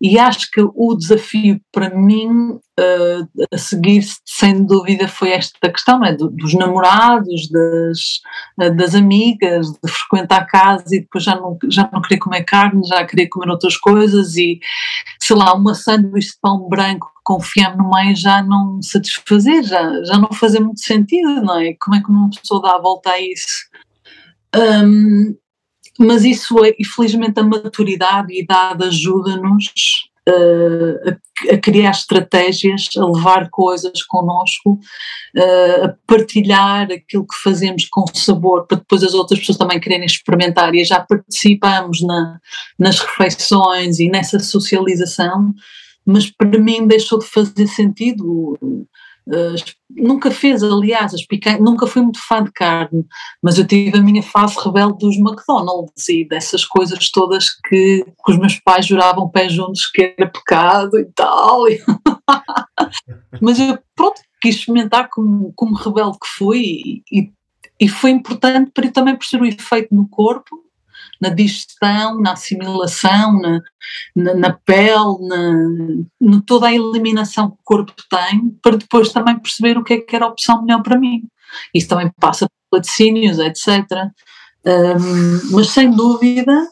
e acho que o desafio para mim uh, a seguir, sem dúvida, foi esta questão é? Do, dos namorados, das, uh, das amigas, de frequentar a casa e depois já não, já não querer comer carne, já querer comer outras coisas e, sei lá, uma sanduíche de pão branco com fiambre no meio já não satisfazer, já, já não fazer muito sentido, não é? Como é que uma pessoa dá a volta a isso? Um, mas isso, é, infelizmente, a maturidade e a idade ajuda-nos uh, a, a, criar estratégias, a levar coisas connosco, uh, a partilhar aquilo que fazemos com sabor, para depois as outras pessoas também quererem experimentar. E já participamos na, nas refeições e nessa socialização, mas para mim deixou de fazer sentido nunca fez, aliás, as picanhas, nunca fui muito fã de carne, mas eu tive a minha fase rebelde dos McDonald's e dessas coisas todas que, que os meus pais juravam pé juntos que era pecado e tal. mas eu, pronto, quis experimentar como, como rebelde que fui e, e, foi importante para eu também perceber o efeito no corpo na digestão, na assimilação, na, na, na pele, na, na, toda a eliminação que o corpo tem, para depois também perceber o que é que era a opção melhor para mim. Isso também passa por laticínios, etc. Um, mas sem dúvida,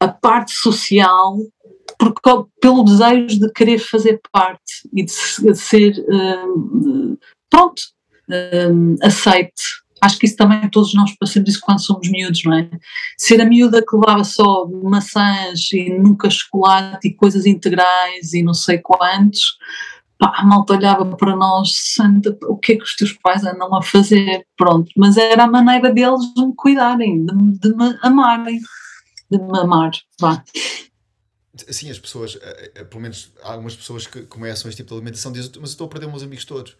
a parte social, pelo desejo de querer fazer parte e de, de ser, um, pronto, um, aceite Acho que isso também todos nós passamos isso quando somos miúdos, não é? Ser a miúda que levava só maçãs e nunca chocolate e coisas integrais e não sei quantos, pá, a malta olhava para nós, santa, o que é que os teus pais andam a fazer? Pronto, mas era a maneira deles de me cuidarem, de, de me amarem, de me amar, vá. Sim, as pessoas, eh, eh, pelo menos algumas pessoas que começam este tipo de alimentação dizem, mas eu estou a perder meus amigos todos.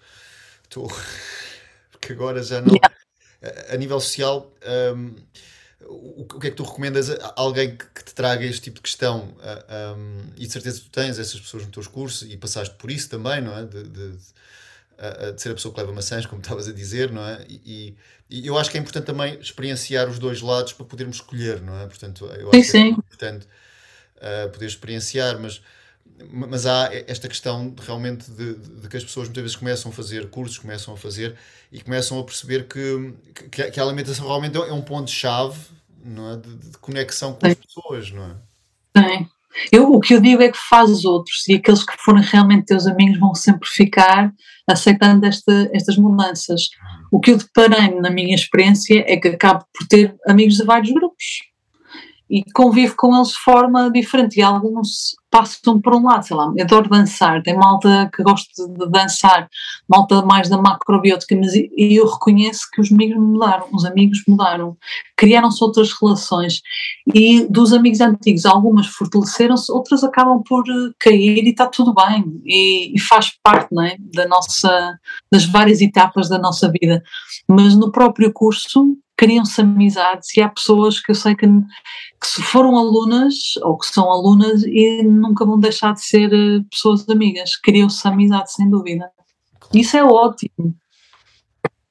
Estou. Porque agora já não. Yeah a nível social, um, o, que é que tu recomendas a alguém que, te traga este tipo de questão? Uh, um, e de certeza tu tens essas pessoas nos teus cursos e passaste por isso também, não é? De, de, de, de ser a pessoa que leva maçãs, como estavas a dizer, não é? E, e, eu acho que é importante também experienciar os dois lados para podermos escolher, não é? Portanto, eu acho sim, que é importante uh, poder experienciar, mas mas há esta questão de, realmente de, de, que as pessoas muitas vezes começam a fazer cursos, começam a fazer e começam a perceber que, que, que a alimentação realmente é um ponto-chave não é? de, de, conexão com as pessoas, não é? Sim. Eu, o que eu digo é que faz outros e aqueles que forem realmente teus amigos vão sempre ficar aceitando esta, estas mudanças. O que eu deparei na minha experiência é que acabo por ter amigos de vários grupos e convivo com eles de forma diferente. E alguns passam por um lado, sei lá, eu adoro dançar, tem malta que gosta de dançar, malta mais da macrobiótica, mas eu reconheço que os amigos mudaram, os amigos mudaram, criaram-se outras relações e dos amigos antigos, algumas fortaleceram-se, outras acabam por eh, cair e está tudo bem e, e faz parte é, da nossa, das várias etapas da nossa vida. Mas no próprio curso criam-se amizades e há pessoas que eu sei que, que se foram alunas ou que são alunas e nunca vão deixar de ser eh, pessoas amigas, criam-se amizades sem dúvida. Isso é ótimo.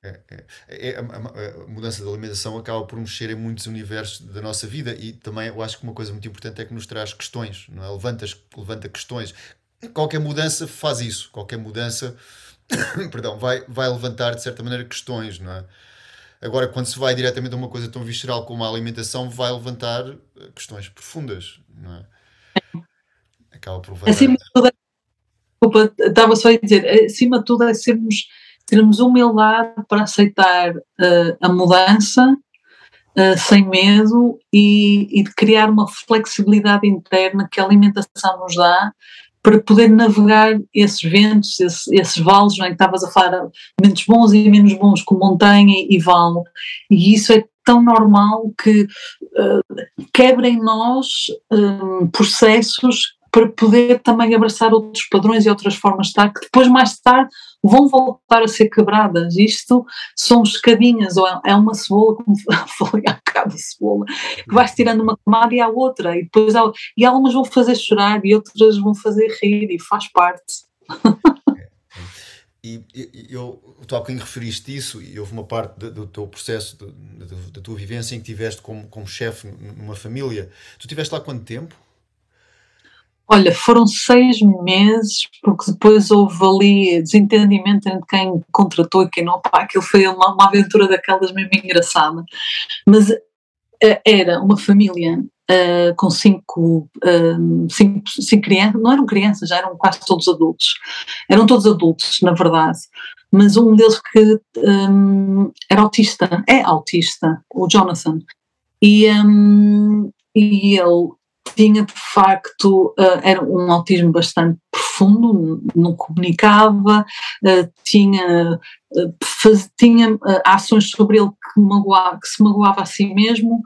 É, é, é, a, a, mudança de alimentação acaba por mexer em muitos universos da nossa vida e também eu acho que uma coisa muito importante é que nos traz questões, não é? levanta, levanta questões. Qualquer mudança faz isso, qualquer mudança perdão, vai, vai levantar de certa maneira questões, não é? Agora, quando se vai diretamente a uma coisa tão visceral como a alimentação, vai levantar eh, questões profundas, não é? acaba por levar. Acima de tudo, desculpa, estava só a dizer, acima de tudo é sermos, termos humildade para aceitar uh, a mudança uh, sem medo e, e de criar uma flexibilidade interna que a alimentação nos dá para poder navegar esses ventos, esses, esses vales, não é? que estavas a falar, momentos bons e menos bons, com montanha e vale, e isso é tão normal que uh, nós um, processos para poder também abraçar outros padrões e outras formas de estar, que depois, mais tarde, vão voltar a ser quebradas. Isto são escadinhas, ou é uma cebola, como falei há bocado, cebola, que vais tirando uma camada e há outra, e depois há, e algumas vão fazer chorar e outras vão fazer rir, e faz parte. E, e eu, tu há bocadinho referiste isso, e houve uma parte do, do teu processo, do, da tua vivência, em que tiveste como, como chefe numa família. Tu estiveste lá quanto tempo? Olha, foram seis meses, porque depois houve ali desentendimento entre quem contratou e quem não. Pá, aquilo foi uma, uma aventura daquelas mesmo engraçada. Mas uh, era uma família uh, com cinco, uh, cinco, cinco crianças, não eram crianças, já eram quase todos adultos. Eram todos adultos, na verdade. Mas um deles que um, era autista, é autista, o Jonathan. E, um, e ele tinha de facto, uh, era um autismo bastante profundo, não comunicava, uh, tinha, uh, faz, tinha ações sobre ele que, magoava, que se magoava a si mesmo,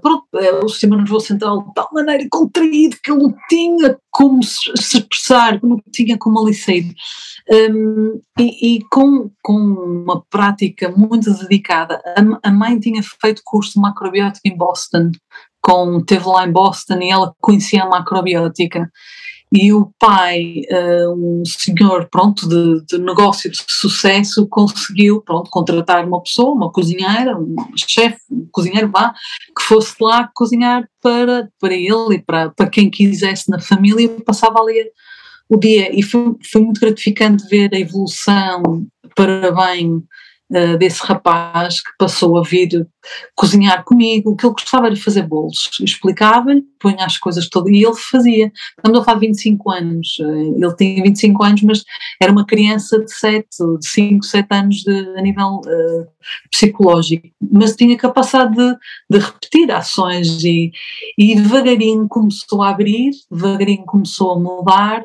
pronto, o sistema nervoso central de tal maneira contraído que ele não tinha como se, se expressar, não tinha como ali sair. Um, e, e com, com uma prática muito dedicada, a, a mãe tinha feito curso de macrobiótica em Boston, com, teve lá em Boston e ela conhecia a macrobiótica. E o pai, uh, um senhor pronto de, de, negócio de sucesso, conseguiu pronto, contratar uma pessoa, uma cozinheira, um chefe, um cozinheiro lá, que fosse lá cozinhar para, para ele e para, para quem quisesse na família, passava ali o dia. E foi, foi muito gratificante ver a evolução para bem desse rapaz que passou a vir cozinhar comigo, que ele gostava de fazer bolos. Explicava-lhe, punha as coisas todas e ele fazia. Estamos a falar de 25 anos, uh, ele tinha 25 anos, mas era uma criança de 7, de 5, 7 anos de, a nível uh, psicológico, mas tinha capacidade de, de repetir ações e, e devagarinho começou a abrir, devagarinho começou a mudar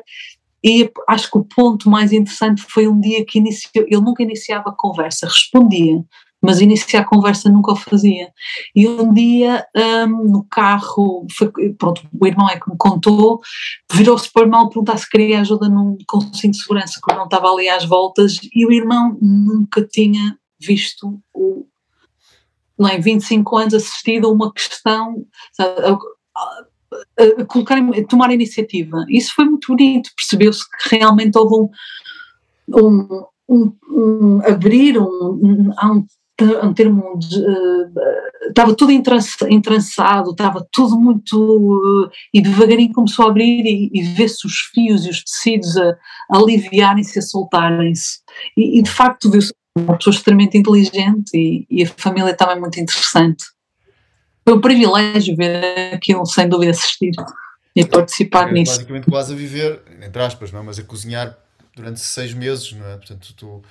e acho que o ponto mais interessante foi um dia que iniciou, ele nunca iniciava a conversa, respondia, mas iniciar a conversa nunca o fazia. E um dia um, no carro, foi, pronto, o irmão é que me contou, virou-se para o irmão perguntar se queria ajuda num, com de segurança, que o irmão estava ali às voltas, e o irmão nunca tinha visto o. Não é, 25 anos assistido a uma questão, sabe, uh, colocar, tomar iniciativa. Isso foi muito bonito, percebeu-se que realmente houve um, um, um, um abrir, um, um, um termo de, uh, estava tudo entrançado, estava tudo muito uh, e devagarinho começou a abrir e, e ver-se os fios e os tecidos a, a aliviarem-se, a soltarem-se e, e, de facto viu-se uma pessoa extremamente inteligente e, e a família também muito interessante foi um privilégio ver aquilo, sem dúvida, assistir e participar é, nisso. Basicamente quase a viver, entre aspas, não é? mas a cozinhar durante seis meses, não é? Portanto, tu, uh,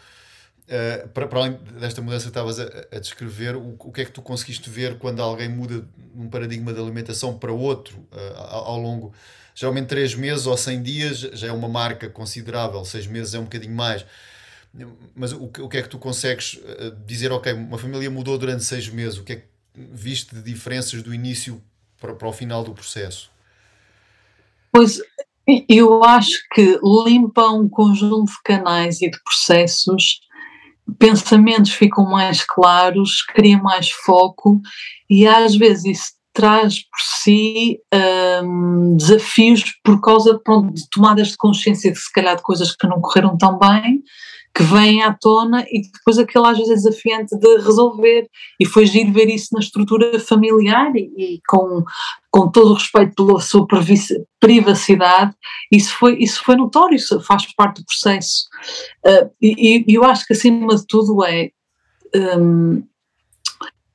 para, para além desta mudança que estavas a, a descrever, o, o que é que tu conseguiste ver quando alguém muda um paradigma de alimentação para outro uh, ao, ao longo, geralmente três meses ou 100 dias, já é uma marca considerável, seis meses é um bocadinho mais. Mas o, o que é que tu consegues uh, dizer, ok, uma família mudou durante seis meses, o que é que viste de diferenças do início para, para o final do processo? Pois, eu acho que limpa um conjunto de canais e de processos, pensamentos ficam mais claros, cria mais foco e às vezes isso traz por si um, desafios por causa pronto, de tomadas de consciência de se calhar de coisas que não correram tão bem que vêm à tona e depois aquilo às vezes é desafiante de resolver e foi giro ver isso na estrutura familiar e, e com, com todo o respeito pela sua privacidade, isso foi, isso foi notório, isso faz parte do processo. Uh, e, e, eu acho que acima de tudo é. Um,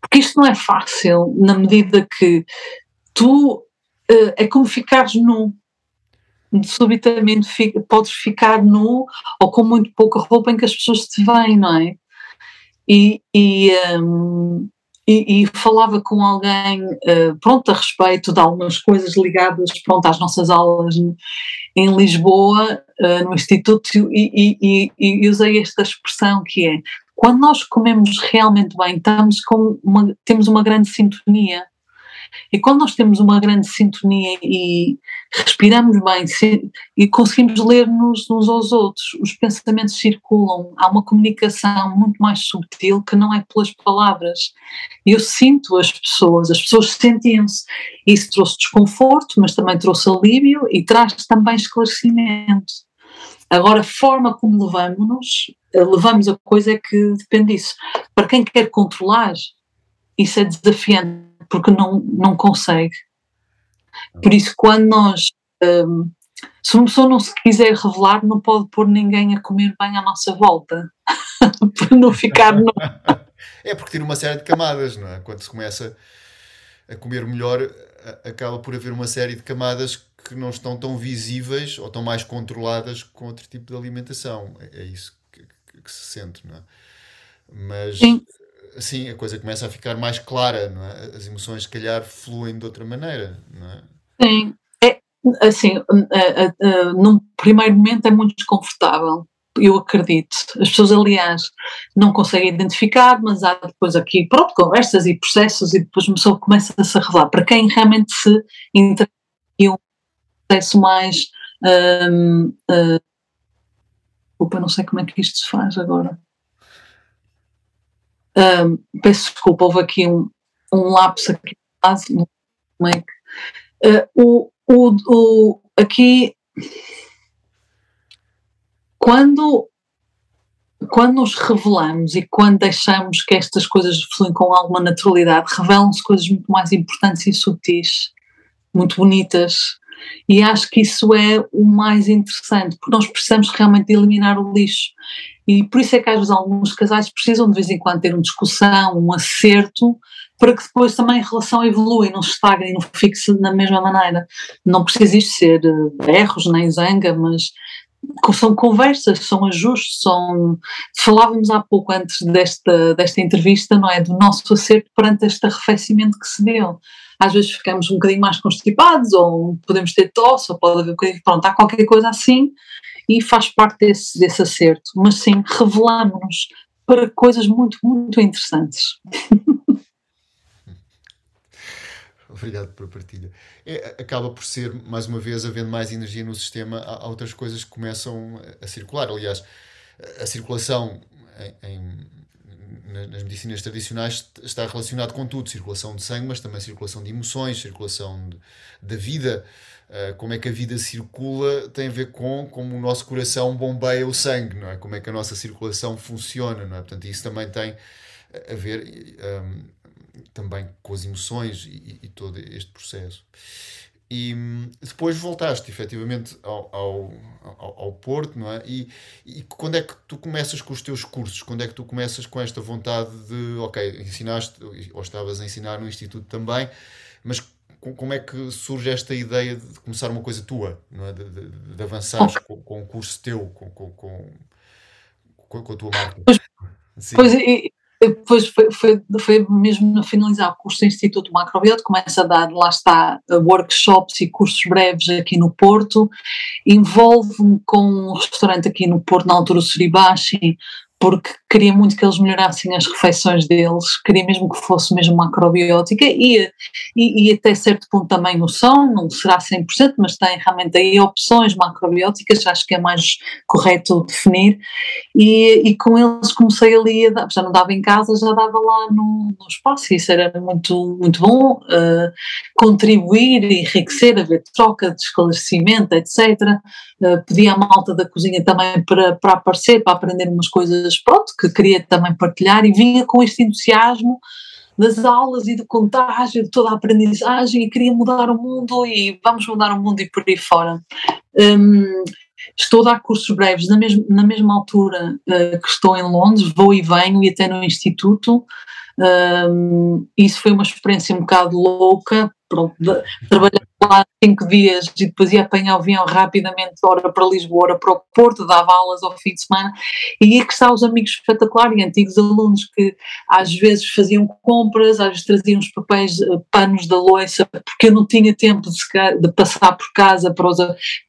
porque isto não é fácil, na medida que tu. Uh, é como ficares nu. subitamente fica, podes ficar nu ou com muito pouca roupa em que as pessoas te veem, não é? E, e, um, e, e, falava com alguém, uh, pronto, a respeito de algumas coisas ligadas, pronto, às nossas aulas em Lisboa, uh, no Instituto, e, e, usei esta expressão que é, quando nós comemos realmente bem, estamos com uma, temos uma grande sintonia, e quando nós temos uma grande sintonia e respiramos bem e conseguimos ler-nos uns aos outros, os pensamentos circulam, há uma comunicação muito mais subtil que não é pelas palavras. Eu sinto as pessoas, as pessoas sentiam-se. Isso trouxe desconforto, mas também trouxe alívio e traz também esclarecimento. Agora, a forma como levamos-nos, levamos a coisa é que depende disso. Para quem quer controlar, isso é desafiante porque não, não consegue. Por isso, quando nós. Um, se uma pessoa não se quiser revelar, não pode pôr ninguém a comer bem à nossa volta, para não ficar. No... é porque tem uma série de camadas, não é? Quando se começa a comer melhor, acaba por haver uma série de camadas que não estão tão visíveis ou tão mais controladas com outro tipo de alimentação. É, é isso que, se sente, não é? Mas. Sim assim a coisa começa a ficar mais clara, não é? As emoções, se calhar, fluem de outra maneira, não é? Sim, é, assim, uh, uh, num primeiro momento é muito desconfortável, eu acredito. As pessoas, aliás, não conseguem identificar, mas há depois aqui, pronto, conversas e processos e depois uma pessoa começa a se revelar. Para quem realmente se entra em um processo mais... Um, uh, opa, não sei como é que isto se faz agora. Um, peço desculpa, houve aqui um, um lapso aqui como é que, uh, o, o, o, aqui quando quando nos revelamos e quando deixamos que estas coisas fluem com alguma naturalidade, revelam-se coisas muito mais importantes e sutis, muito bonitas. E acho que isso é o mais interessante, porque nós precisamos realmente de eliminar o lixo. E por isso é que às vezes alguns casais precisam de vez em quando ter uma discussão, um acerto, para que depois também a relação evolua e não se estagne e não fique da mesma maneira. Não precisa isto ser eh, erros nem zanga, mas são conversas, são ajustes, são. Falávamos há pouco antes desta, desta entrevista, não é? Do nosso acerto perante este arrefecimento que se deu. Às vezes ficamos um bocadinho mais constipados, ou podemos ter tosse, ou pode haver um bocadinho. Pronto, há qualquer coisa assim, e faz parte desse, desse acerto, mas sim, revelamos-nos para coisas muito, muito interessantes. Obrigado pela partilha. É, acaba por ser, mais uma vez, havendo mais energia no sistema, há, outras coisas que começam a circular. Aliás, a circulação em, em, nas medicinas tradicionais está relacionado com tudo: circulação de sangue, mas também circulação de emoções, circulação da vida. Uh, como é que a vida circula tem a ver com como o nosso coração bombeia o sangue, não é? Como é que a nossa circulação funciona, não é? Portanto, isso também tem a ver um, também com as emoções e, e, todo este processo. E depois voltaste efetivamente ao, ao, ao, ao, Porto, não é? E, e quando é que tu começas com os teus cursos? Quando é que tu começas com esta vontade de, ok, ensinaste, ou estavas a ensinar no Instituto também, mas como é que surge esta ideia de começar uma coisa tua, não é? de, de, de avançares com, com um curso teu, com, com, com, com a tua marca? Pois, pois depois foi, foi, foi mesmo finalizar o curso do Instituto Macrobiota, começa a dar, lá está, workshops e cursos breves aqui no Porto, envolve-me com um restaurante aqui no Porto, na altura Suribashi, porque queria muito que eles melhorassem as refeições deles, queria mesmo que fosse mesmo macrobiótica e, e, e até certo ponto também o som, não será 100%, mas tem realmente aí opções macrobióticas, acho que é mais correto definir, e, e com eles comecei ali, a dar, já não dava em casa, já dava lá no, no espaço, e isso era muito, muito bom, uh, contribuir, enriquecer, haver troca de esclarecimento, etc., pedi à malta da cozinha também para, para aparecer, para aprender umas coisas, pronto, que queria também partilhar e vinha com este entusiasmo das aulas e do contágio, de toda a aprendizagem e queria mudar o mundo e vamos mudar o mundo e por aí fora. Um, estou a dar cursos breves na, mesma na mesma altura uh, que estou em Londres, vou e venho e até no Instituto. Um, isso foi uma experiência um bocado louca, pronto, de, trabalhar lá cinco dias e depois ia apanhar o avião rapidamente, ora para Lisboa, ora para o Porto, dava aulas ao fim de semana, e ia que os amigos espetaculares e antigos alunos que às vezes faziam compras, às vezes traziam os papéis, eh, panos da loiça, porque eu não tinha tempo de, de passar por casa para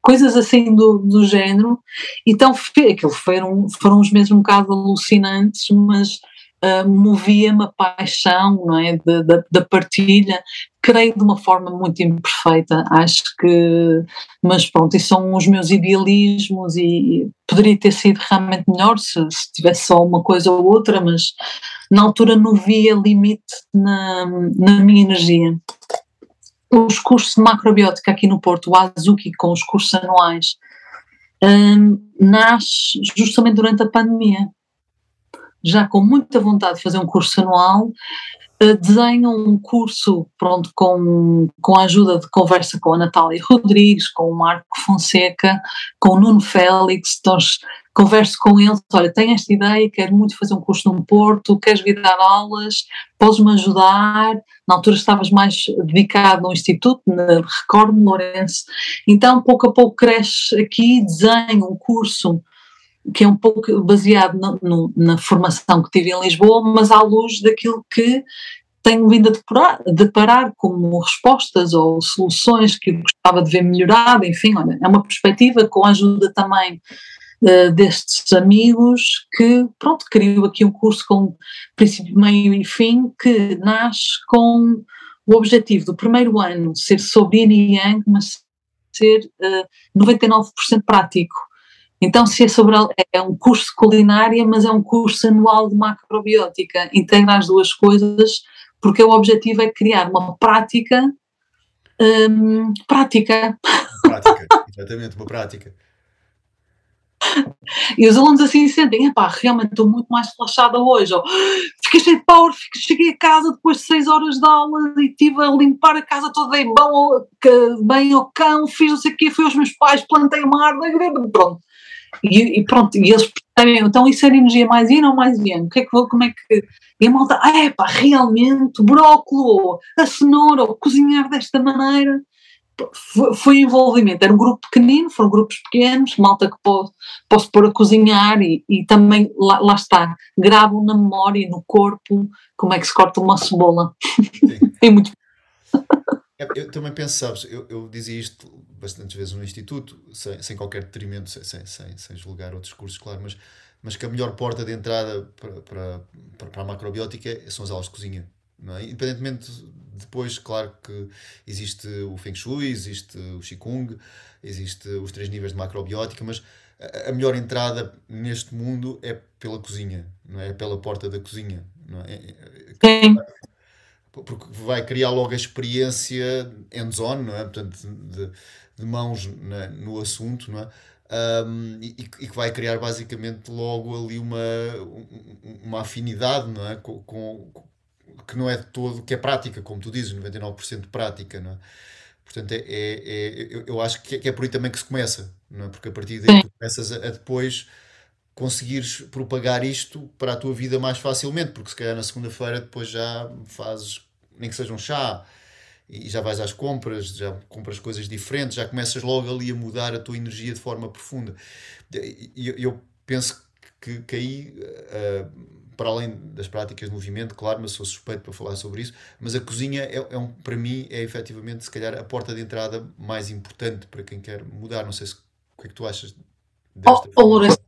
coisas assim do, do género. Então, aquilo foram, foram uns meses um bocado alucinantes, mas uh, movia-me a paixão não é, da partilha, creio de uma forma muito imperfeita, acho que, mas pronto, isso são os meus idealismos e poderia ter sido realmente melhor se, se tivesse só uma coisa ou outra, mas na altura não via limite na, na minha energia. Os cursos de macrobiótica aqui no Porto, o Azuki, com os cursos anuais, um, nasce justamente durante a pandemia já com muita vontade de fazer um curso anual, uh, desenham um curso pronto, com, com a ajuda de conversa com a Natália Rodrigues, com o Marco Fonseca, com o Nuno Félix, então converso com eles, olha, tenho esta ideia, quero muito fazer um curso no Porto, queres vir dar aulas, podes-me ajudar, na altura estavas mais dedicado no Instituto, recordo-me, Lourenço, então pouco a pouco cresce aqui, desenho um curso que é um pouco baseado na, no, na formação que tive em Lisboa, mas à luz daquilo que tenho vindo a deparar, como respostas ou soluções que gostava de ver melhorada, enfim, olha, é uma perspectiva com a ajuda também uh, destes amigos que, pronto, criou aqui um curso com princípio, meio e fim que nasce com o objetivo do primeiro ano ser sobre yin e yang, mas ser uh, eh, 99% prático. Então, se é sobre é um curso de culinária, mas é um curso anual de macrobiótica, integra as duas coisas, porque o objetivo é criar uma prática hum, prática. Prática, exatamente, uma prática. E os alunos assim sentem, epá, realmente estou muito mais relaxada hoje, ou fiquei cheio de power, cheguei a casa depois de seis horas de aula e estive a limpar a casa toda, dei bem, bem ao cão, fiz não sei o quê, fui aos meus pais, plantei uma árvore, pronto. E, e, pronto, e eles percebem, então isso era energia mais yin ou mais yang? O que é que vou, como é que. E a malta, ah, é pá, realmente, o brócolis, a cenoura, ou cozinhar desta maneira. Foi, foi envolvimento, era um grupo pequenino, foram grupos pequenos, malta que posso, posso pôr a cozinhar e, e também, lá, lá está, gravo na memória e no corpo como é que se corta uma cebola. é muito. É, eu também penso, sabes, eu, eu dizia isto bastantes vezes no Instituto, sem, sem qualquer detrimento, sem, sem, sem julgar outros cursos, claro, mas, mas que a melhor porta de entrada para, para, para a macrobiótica são as aulas de cozinha. É? Independentemente, depois, claro que existe o Feng Shui, existe o Qigong, existe os três níveis de macrobiótica, mas a melhor entrada neste mundo é pela cozinha, não é? é pela porta da cozinha. Não é? Sim porque vai criar logo a experiência hands-on, não é? Portanto, de, de mãos na, no assunto, não é? Um, e, e, que vai criar basicamente logo ali uma, uma afinidade, não é? Com, com, que não é de todo, que é prática, como tu dizes, 99% prática, não é? Portanto, é, é, é eu, eu acho que é, que é por aí também que se começa, não é? Porque a partir daí tu começas a, a depois conseguires propagar isto para a tua vida mais facilmente, porque se calhar na segunda-feira depois já fazes nem que seja um chá, e já vais às compras, já compras coisas diferentes, já começas logo ali a mudar a tua energia de forma profunda. E eu, penso que, que aí, uh, para além das práticas de movimento, claro, mas sou suspeito para falar sobre isso, mas a cozinha é, é um, para mim é efetivamente, se calhar, a porta de entrada mais importante para quem quer mudar. Não sei se, o que é que tu achas desta oh, Lourenço,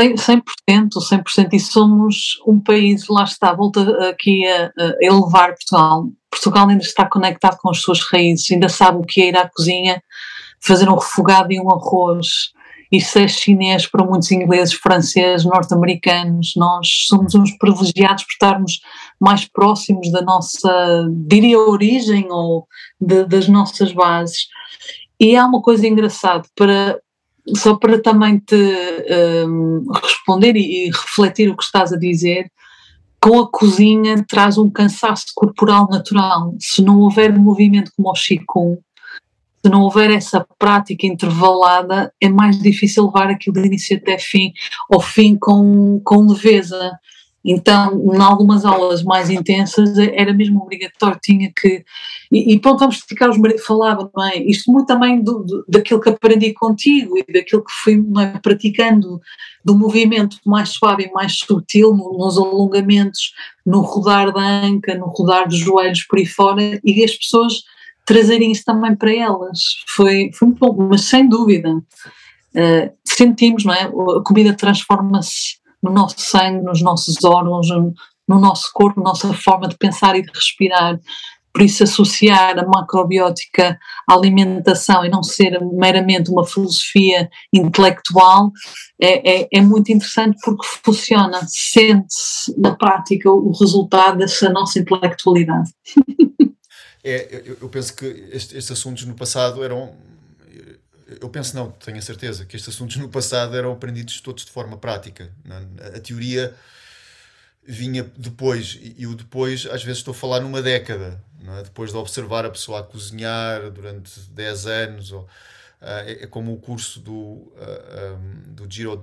100%, 100%, e somos um país, lá está, volta aqui a, a, elevar Portugal. Portugal ainda está conectado com as suas raízes, ainda sabe o que é ir à cozinha, fazer um refogado e um arroz. Isso é chinês para muitos ingleses, franceses, norte-americanos. Nós somos uns privilegiados por estarmos mais próximos da nossa, diria, origem ou de, das nossas bases. E há uma coisa engraçada, para, só para também te um, responder e, e, refletir o que estás a dizer, com a cozinha traz um cansaço corporal natural. Se não houver movimento como o Qigong, se não houver essa prática intervalada, é mais difícil levar aquilo de início até fim, ao fim com, com leveza. Então, em algumas aulas mais intensas, era mesmo obrigatório, tinha que. E, e pronto, vamos explicar os falava, não é? Isto muito também do, do, daquilo que aprendi contigo e daquilo que fui é, praticando, do movimento mais suave e mais sutil, nos alongamentos, no rodar da anca, no rodar dos joelhos por aí fora, e as pessoas trazerem isso também para elas. Foi, foi muito bom, mas sem dúvida. Uh, sentimos, não é? A comida transforma-se no nosso sangue, nos nossos órgãos, no nosso corpo, na nossa forma de pensar e de respirar. Por isso, associar a macrobiótica à alimentação e não ser meramente uma filosofia intelectual é, é, é muito interessante porque funciona, sente-se na prática o resultado dessa nossa intelectualidade. É, eu, penso que estes assuntos no passado eram eu penso não, tenho a certeza que estes assuntos no passado eram aprendidos todos de forma prática. É? A teoria vinha depois, e o depois, às vezes estou a falar numa década, é? depois de observar a pessoa a cozinhar durante 10 anos, ou, uh, é, é, como o curso do, uh, ah, um, do Jiro,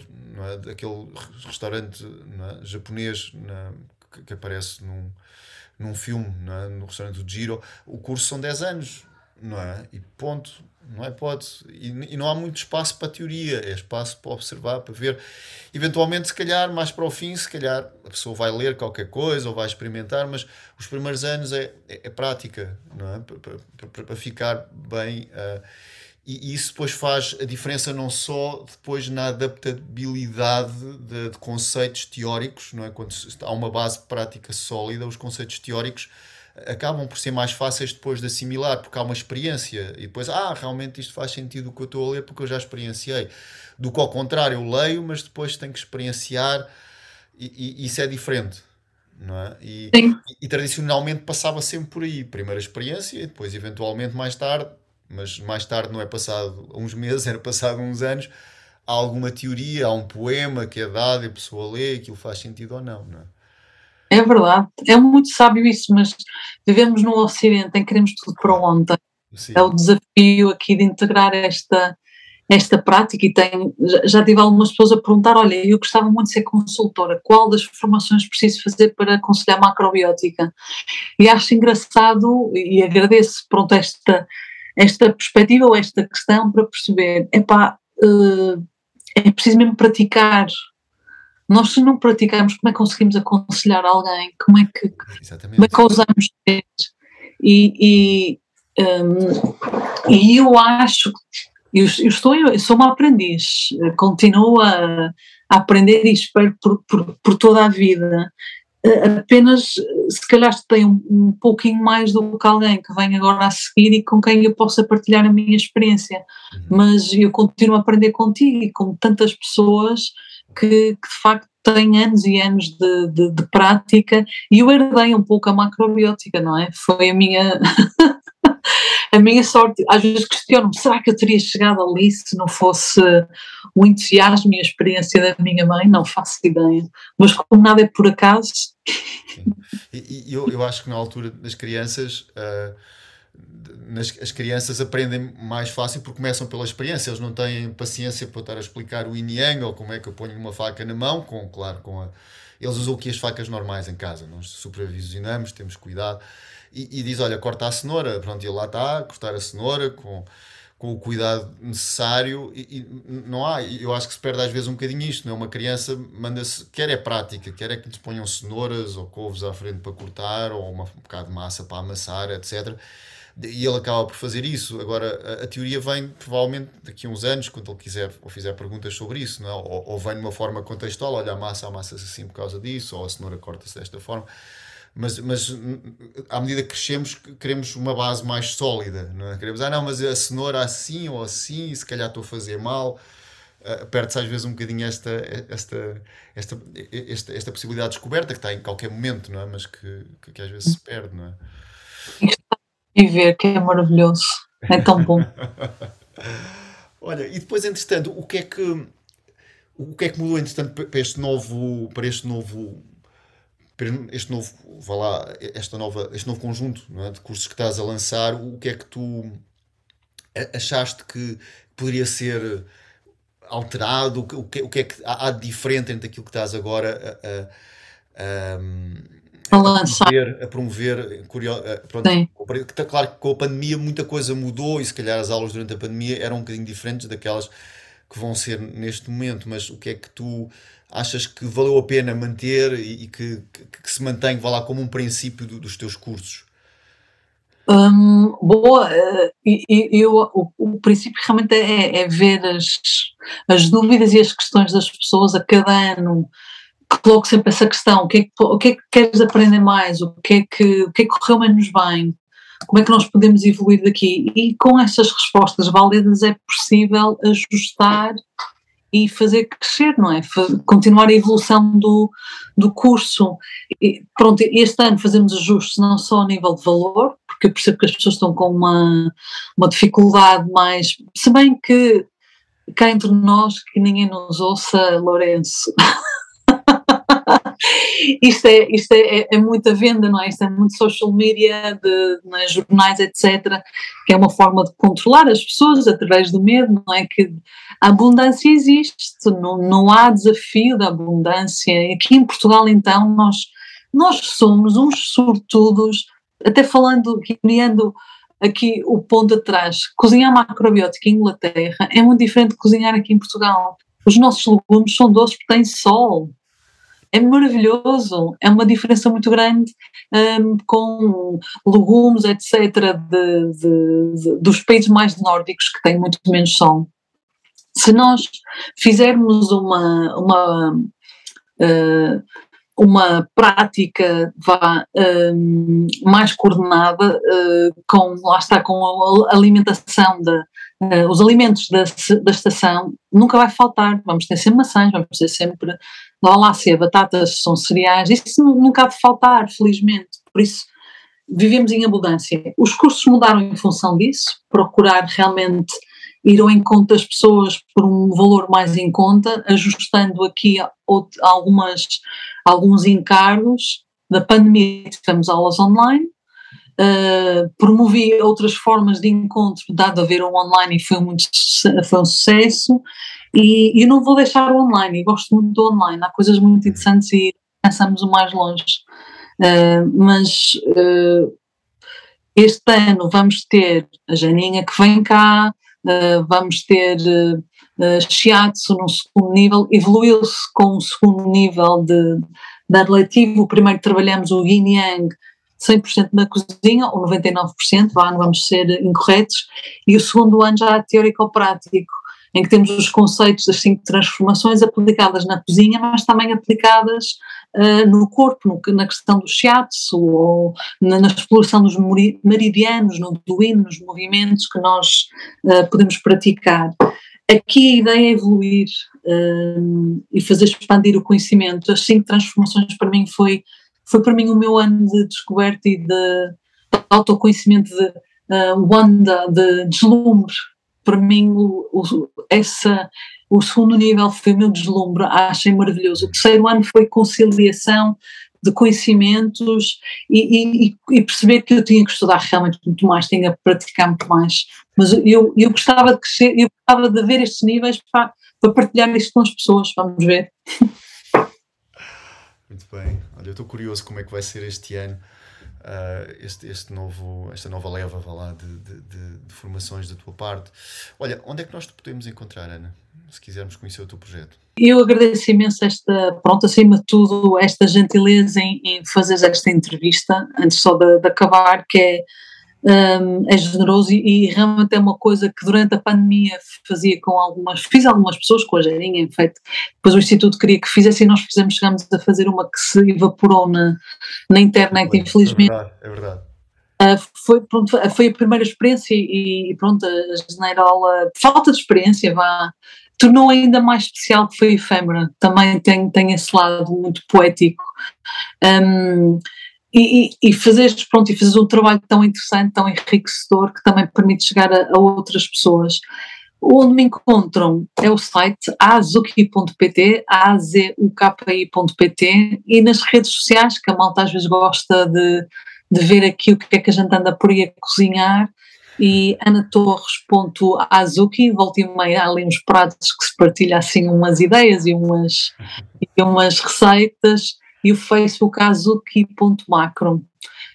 é? daquele restaurante é? japonês que, que, aparece num, num filme, no restaurante do Jiro. O curso são 10 anos, não é? E ponto não é? Pode. E, e, não há muito espaço para teoria, é espaço para observar, para ver. Eventualmente, se calhar, mais para o fim, se calhar a pessoa vai ler qualquer coisa ou vai experimentar, mas os primeiros anos é, é, é prática, não é? Para, para, para ficar bem. Uh, e, e isso depois faz a diferença não só depois na adaptabilidade de, de conceitos teóricos, não é? Quando há uma base prática sólida, os conceitos teóricos acabam por ser mais fáceis depois de assimilar, porque há uma experiência e depois, ah, realmente isto faz sentido o que eu estou a ler porque eu já experienciei. Do que ao contrário, eu leio, mas depois tenho que experienciar e, e isso é diferente. Não é? E, e, e, tradicionalmente passava sempre por aí. Primeira experiência e depois, eventualmente, mais tarde, mas mais tarde não é passado uns meses, era passado uns anos, há alguma teoria, há um poema que é dado e a pessoa lê, aquilo faz sentido ou não. não é? É verdade, é muito sábio isso, mas vivemos no Ocidente em que queremos tudo para ontem. Sim. É o desafio aqui de integrar esta, esta prática e tem, já tive algumas pessoas a perguntar, olha, eu gostava muito de ser consultora, qual das formações preciso fazer para aconselhar macrobiótica? E acho engraçado e agradeço, pronto, esta, esta perspectiva ou esta questão para perceber, epá, uh, é preciso mesmo praticar, nós, se não praticamos, como é que conseguimos aconselhar alguém? Como é que, como é que ousamos ter? E, e, um, e eu acho, eu, eu, estou, eu sou uma aprendiz, continuo a, a aprender e espero por, por, por toda a vida apenas se calhar tenho um, um pouquinho mais do que alguém que vem agora a seguir e com quem eu possa partilhar a minha experiência, uhum. mas eu continuo a aprender contigo e com tantas pessoas que, que de facto têm anos e anos de, de, de, prática e eu herdei um pouco a macrobiótica, não é? Foi a minha a minha sorte. Às vezes questiono-me, será que eu teria chegado ali se não fosse o entusiasmo e a experiência da minha mãe? Não faço ideia. Mas como nada é por acaso. Eu, eu acho que na altura das crianças. Uh nas, as crianças aprendem mais fácil porque começam pela experiência, eles não têm paciência para estar a explicar o yin yang ou como é que eu ponho uma faca na mão, com, claro, com a, eles usam aqui as facas normais em casa, nós supervisionamos, temos cuidado. E, e diz, olha, corta a cenoura, pronto, e lá está, cortar a cenoura com, com o cuidado necessário. E, e, não há, eu acho que se perde às vezes um bocadinho isto, não é? Uma criança manda-se, quer é prática, quer é que lhes ponham cenouras ou couves à frente para cortar ou uma, um bocado de massa para amassar, etc., e ele acaba por fazer isso. Agora, a, a, teoria vem provavelmente daqui a uns anos, quando ele quiser ou fizer perguntas sobre isso, não é? ou, ou vem de uma forma contextual: olha, a massa amassa-se assim por causa disso, ou a cenoura corta-se desta forma. Mas, mas à medida que crescemos, queremos uma base mais sólida, não é? Queremos, ah, não, mas a cenoura assim ou assim, se calhar estou a fazer mal. Uh, perde-se às vezes um bocadinho esta, esta, esta, esta, esta possibilidade de descoberta que está em qualquer momento, não é? Mas que, que, que às vezes se perde, não é? Viver, que é maravilhoso, é tão bom. Olha, e depois, entretanto, o que é que o que é que mudou, entretanto, para este novo, para este novo, para este novo, vá lá, esta nova, este novo conjunto é, de cursos que estás a lançar, o que é que tu achaste que poderia ser alterado, o que, o que é que há de diferente entre aquilo que estás agora a, um, a, lançar. a promover, curio, pronto, está claro que com a pandemia muita coisa mudou e se calhar as aulas durante a pandemia eram um bocadinho diferentes daquelas que vão ser neste momento, mas o que é que tu achas que valeu a pena manter e, que, que, que se mantém, vá lá, como um princípio do, dos teus cursos? Hum, boa, e, eu, o, o, princípio realmente é, é, ver as, as dúvidas e as questões das pessoas a cada ano. Coloco sempre essa questão: o que, é que, o que é que queres aprender mais? O que, é que, o que é que correu menos bem? Como é que nós podemos evoluir daqui? E com essas respostas válidas é possível ajustar e fazer crescer, não é? Continuar a evolução do, do curso. E, pronto, este ano fazemos ajustes não só a nível de valor, porque eu percebo que as pessoas estão com uma, uma dificuldade mais. Se bem que cá entre nós, que ninguém nos ouça, Lourenço. isto é, isto é, é, é, muita venda, não é? Isto é muito social media, de, nas jornais, etc., que é uma forma de controlar as pessoas através do medo, não é? Que a abundância existe, não, não há desafio da abundância. Aqui em Portugal, então, nós, nós somos uns sortudos, até falando, criando aqui o ponto atrás, cozinhar macrobiótica em Inglaterra é muito diferente de cozinhar aqui em Portugal. Os nossos legumes são doces porque têm sol é maravilhoso, é uma diferença muito grande um, com legumes, etc., de, de, de, dos países mais nórdicos que têm muito menos sol. Se nós fizermos uma, uma, uh, uma prática vá, um, mais coordenada, uh, com, lá está, com a alimentação da, os alimentos da, da estação nunca vai faltar. Vamos ter sempre maçãs, vamos ter sempre lácea, batatas, são cereais, isso nunca há de faltar, felizmente. Por isso, vivemos em abundância. Os cursos mudaram em função disso, procurar realmente ir ao encontro das pessoas por um valor mais em conta, ajustando aqui algumas, alguns encargos. Da pandemia tivemos aulas online, Uh, promovi outras formas de encontro, dado a ver o online e foi, muito, foi um sucesso, e eu não vou deixar o online, gosto muito do online, há coisas muito interessantes e pensamos o mais longe. Uh, mas uh, este ano vamos ter a Janinha que vem cá, vamos ter uh, Shiatsu no segundo nível, evoluiu-se com o segundo nível de, de adletivo, o primeiro trabalhamos o Yin Yang, 100% na cozinha, ou 99%, vá, não vamos ser incorretos, e o segundo ano já é teórico-prático, em que temos os conceitos das cinco transformações aplicadas na cozinha, mas também aplicadas uh, no corpo, no, na questão do shiatsu, ou na, na, exploração dos meridianos, no duino, nos movimentos que nós uh, podemos praticar. Aqui a ideia é evoluir uh, e fazer expandir o conhecimento. As cinco transformações para mim foi foi para mim o meu ano de descoberta e de, autoconhecimento, de uh, wanda, de deslumbre. Para mim, o, o, essa, o segundo nível foi o meu deslumbre, achei maravilhoso. O terceiro ano foi conciliação de conhecimentos e, e, e, perceber que eu tinha que estudar realmente muito mais, tinha que praticar muito mais. Mas eu, eu gostava de crescer, eu gostava de ver estes níveis para, para partilhar isto com as pessoas, vamos ver. Muito bem. Olha, eu estou curioso como é que vai ser este ano, uh, este, este novo, esta nova leva lá, de, de, de, de, formações da tua parte. Olha, onde é que nós te podemos encontrar, Ana? Se quisermos conhecer o teu projeto. Eu agradeço imenso esta, pronto, acima de tudo, esta gentileza em, em fazer esta entrevista, antes só de, de acabar, que é um, é generoso e, e, realmente é uma coisa que durante a pandemia fazia com algumas, fiz algumas pessoas com a Gerinha, em feito, depois o Instituto queria que fizesse e nós fizemos, chegamos a fazer uma que se evaporou na, na internet, infelizmente. É verdade, é verdade. Uh, foi, pronto, foi a primeira experiência e, e pronto, a Generola, falta de experiência, vá, tornou ainda mais especial que foi efêmera, também tem, tem esse lado muito poético. Um, e, e, e pronto, e fazeres um trabalho tão interessante, tão enriquecedor, que também permite chegar a, a outras pessoas. Onde me encontram é o site azuki.pt, azuki.pt e nas redes sociais, que a malta às vezes gosta de, de ver aqui o que é que a gente anda por aí a cozinhar, e anatorres.azuki, volta e meia há ali uns pratos que se partilha assim umas ideias e umas, e umas receitas, e o Facebook azuki.macro.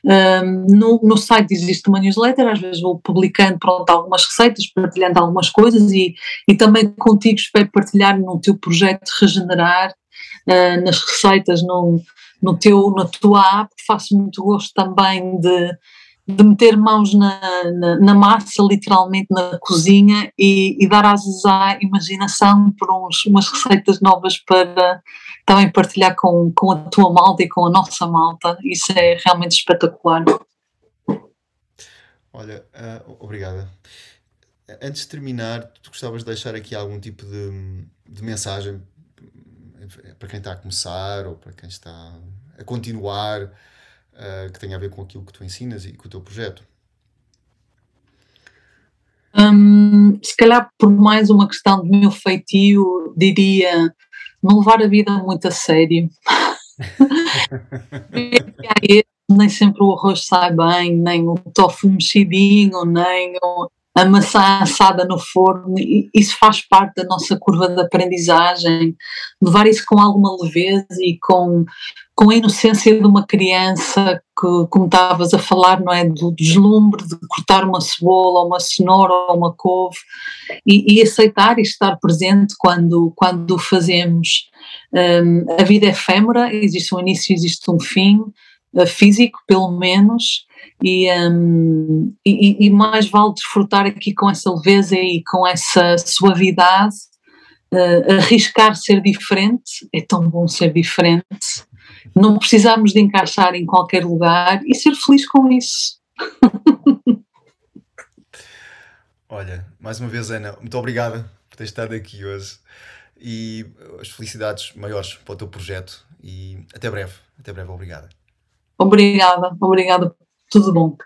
Um, no, no site existe uma newsletter, às vezes vou publicando pronto, algumas receitas, partilhando algumas coisas e, e também contigo espero partilhar no teu projeto Regenerar, uh, nas receitas no, no teu, na tua app, faço muito gosto também de, de meter mãos na, na, na, massa, literalmente na cozinha, e, e dar asas à imaginação por uns, umas receitas novas para também partilhar com, com a tua malta e com a nossa malta. Isso é realmente espetacular. Olha, uh, obrigada. Antes de terminar, tu gostavas de deixar aqui algum tipo de, de mensagem para quem está a começar ou para quem está a continuar? uh, que tenha a ver com aquilo que tu ensinas e com o teu projeto? Hum, se calhar por mais uma questão do meu feitio, diria não levar a vida muito a sério. nem sempre o arroz sai bem, nem o tofu mexidinho, nem a maçã assada no forno, isso faz parte da nossa curva de aprendizagem. Levar isso com alguma leveza e com, com a inocência de uma criança, que, como estavas a falar, não é? Do deslumbre de cortar uma cebola, uma cenoura, ou uma couve, e, e aceitar e estar presente quando, quando o fazemos. Um, a vida é efêmera, existe um início, existe um fim, uh, físico pelo menos, e, um, e, e, mais vale desfrutar aqui com essa leveza e com essa suavidade, uh, arriscar ser diferente, é tão bom ser diferente, não precisamos de encaixar em qualquer lugar e ser feliz com isso. Olha, mais uma vez, Ana, muito obrigada por ter estado aqui hoje e as felicidades maiores para o teu projeto e até breve. Até breve, obrigada. Obrigada, obrigada tudo bom.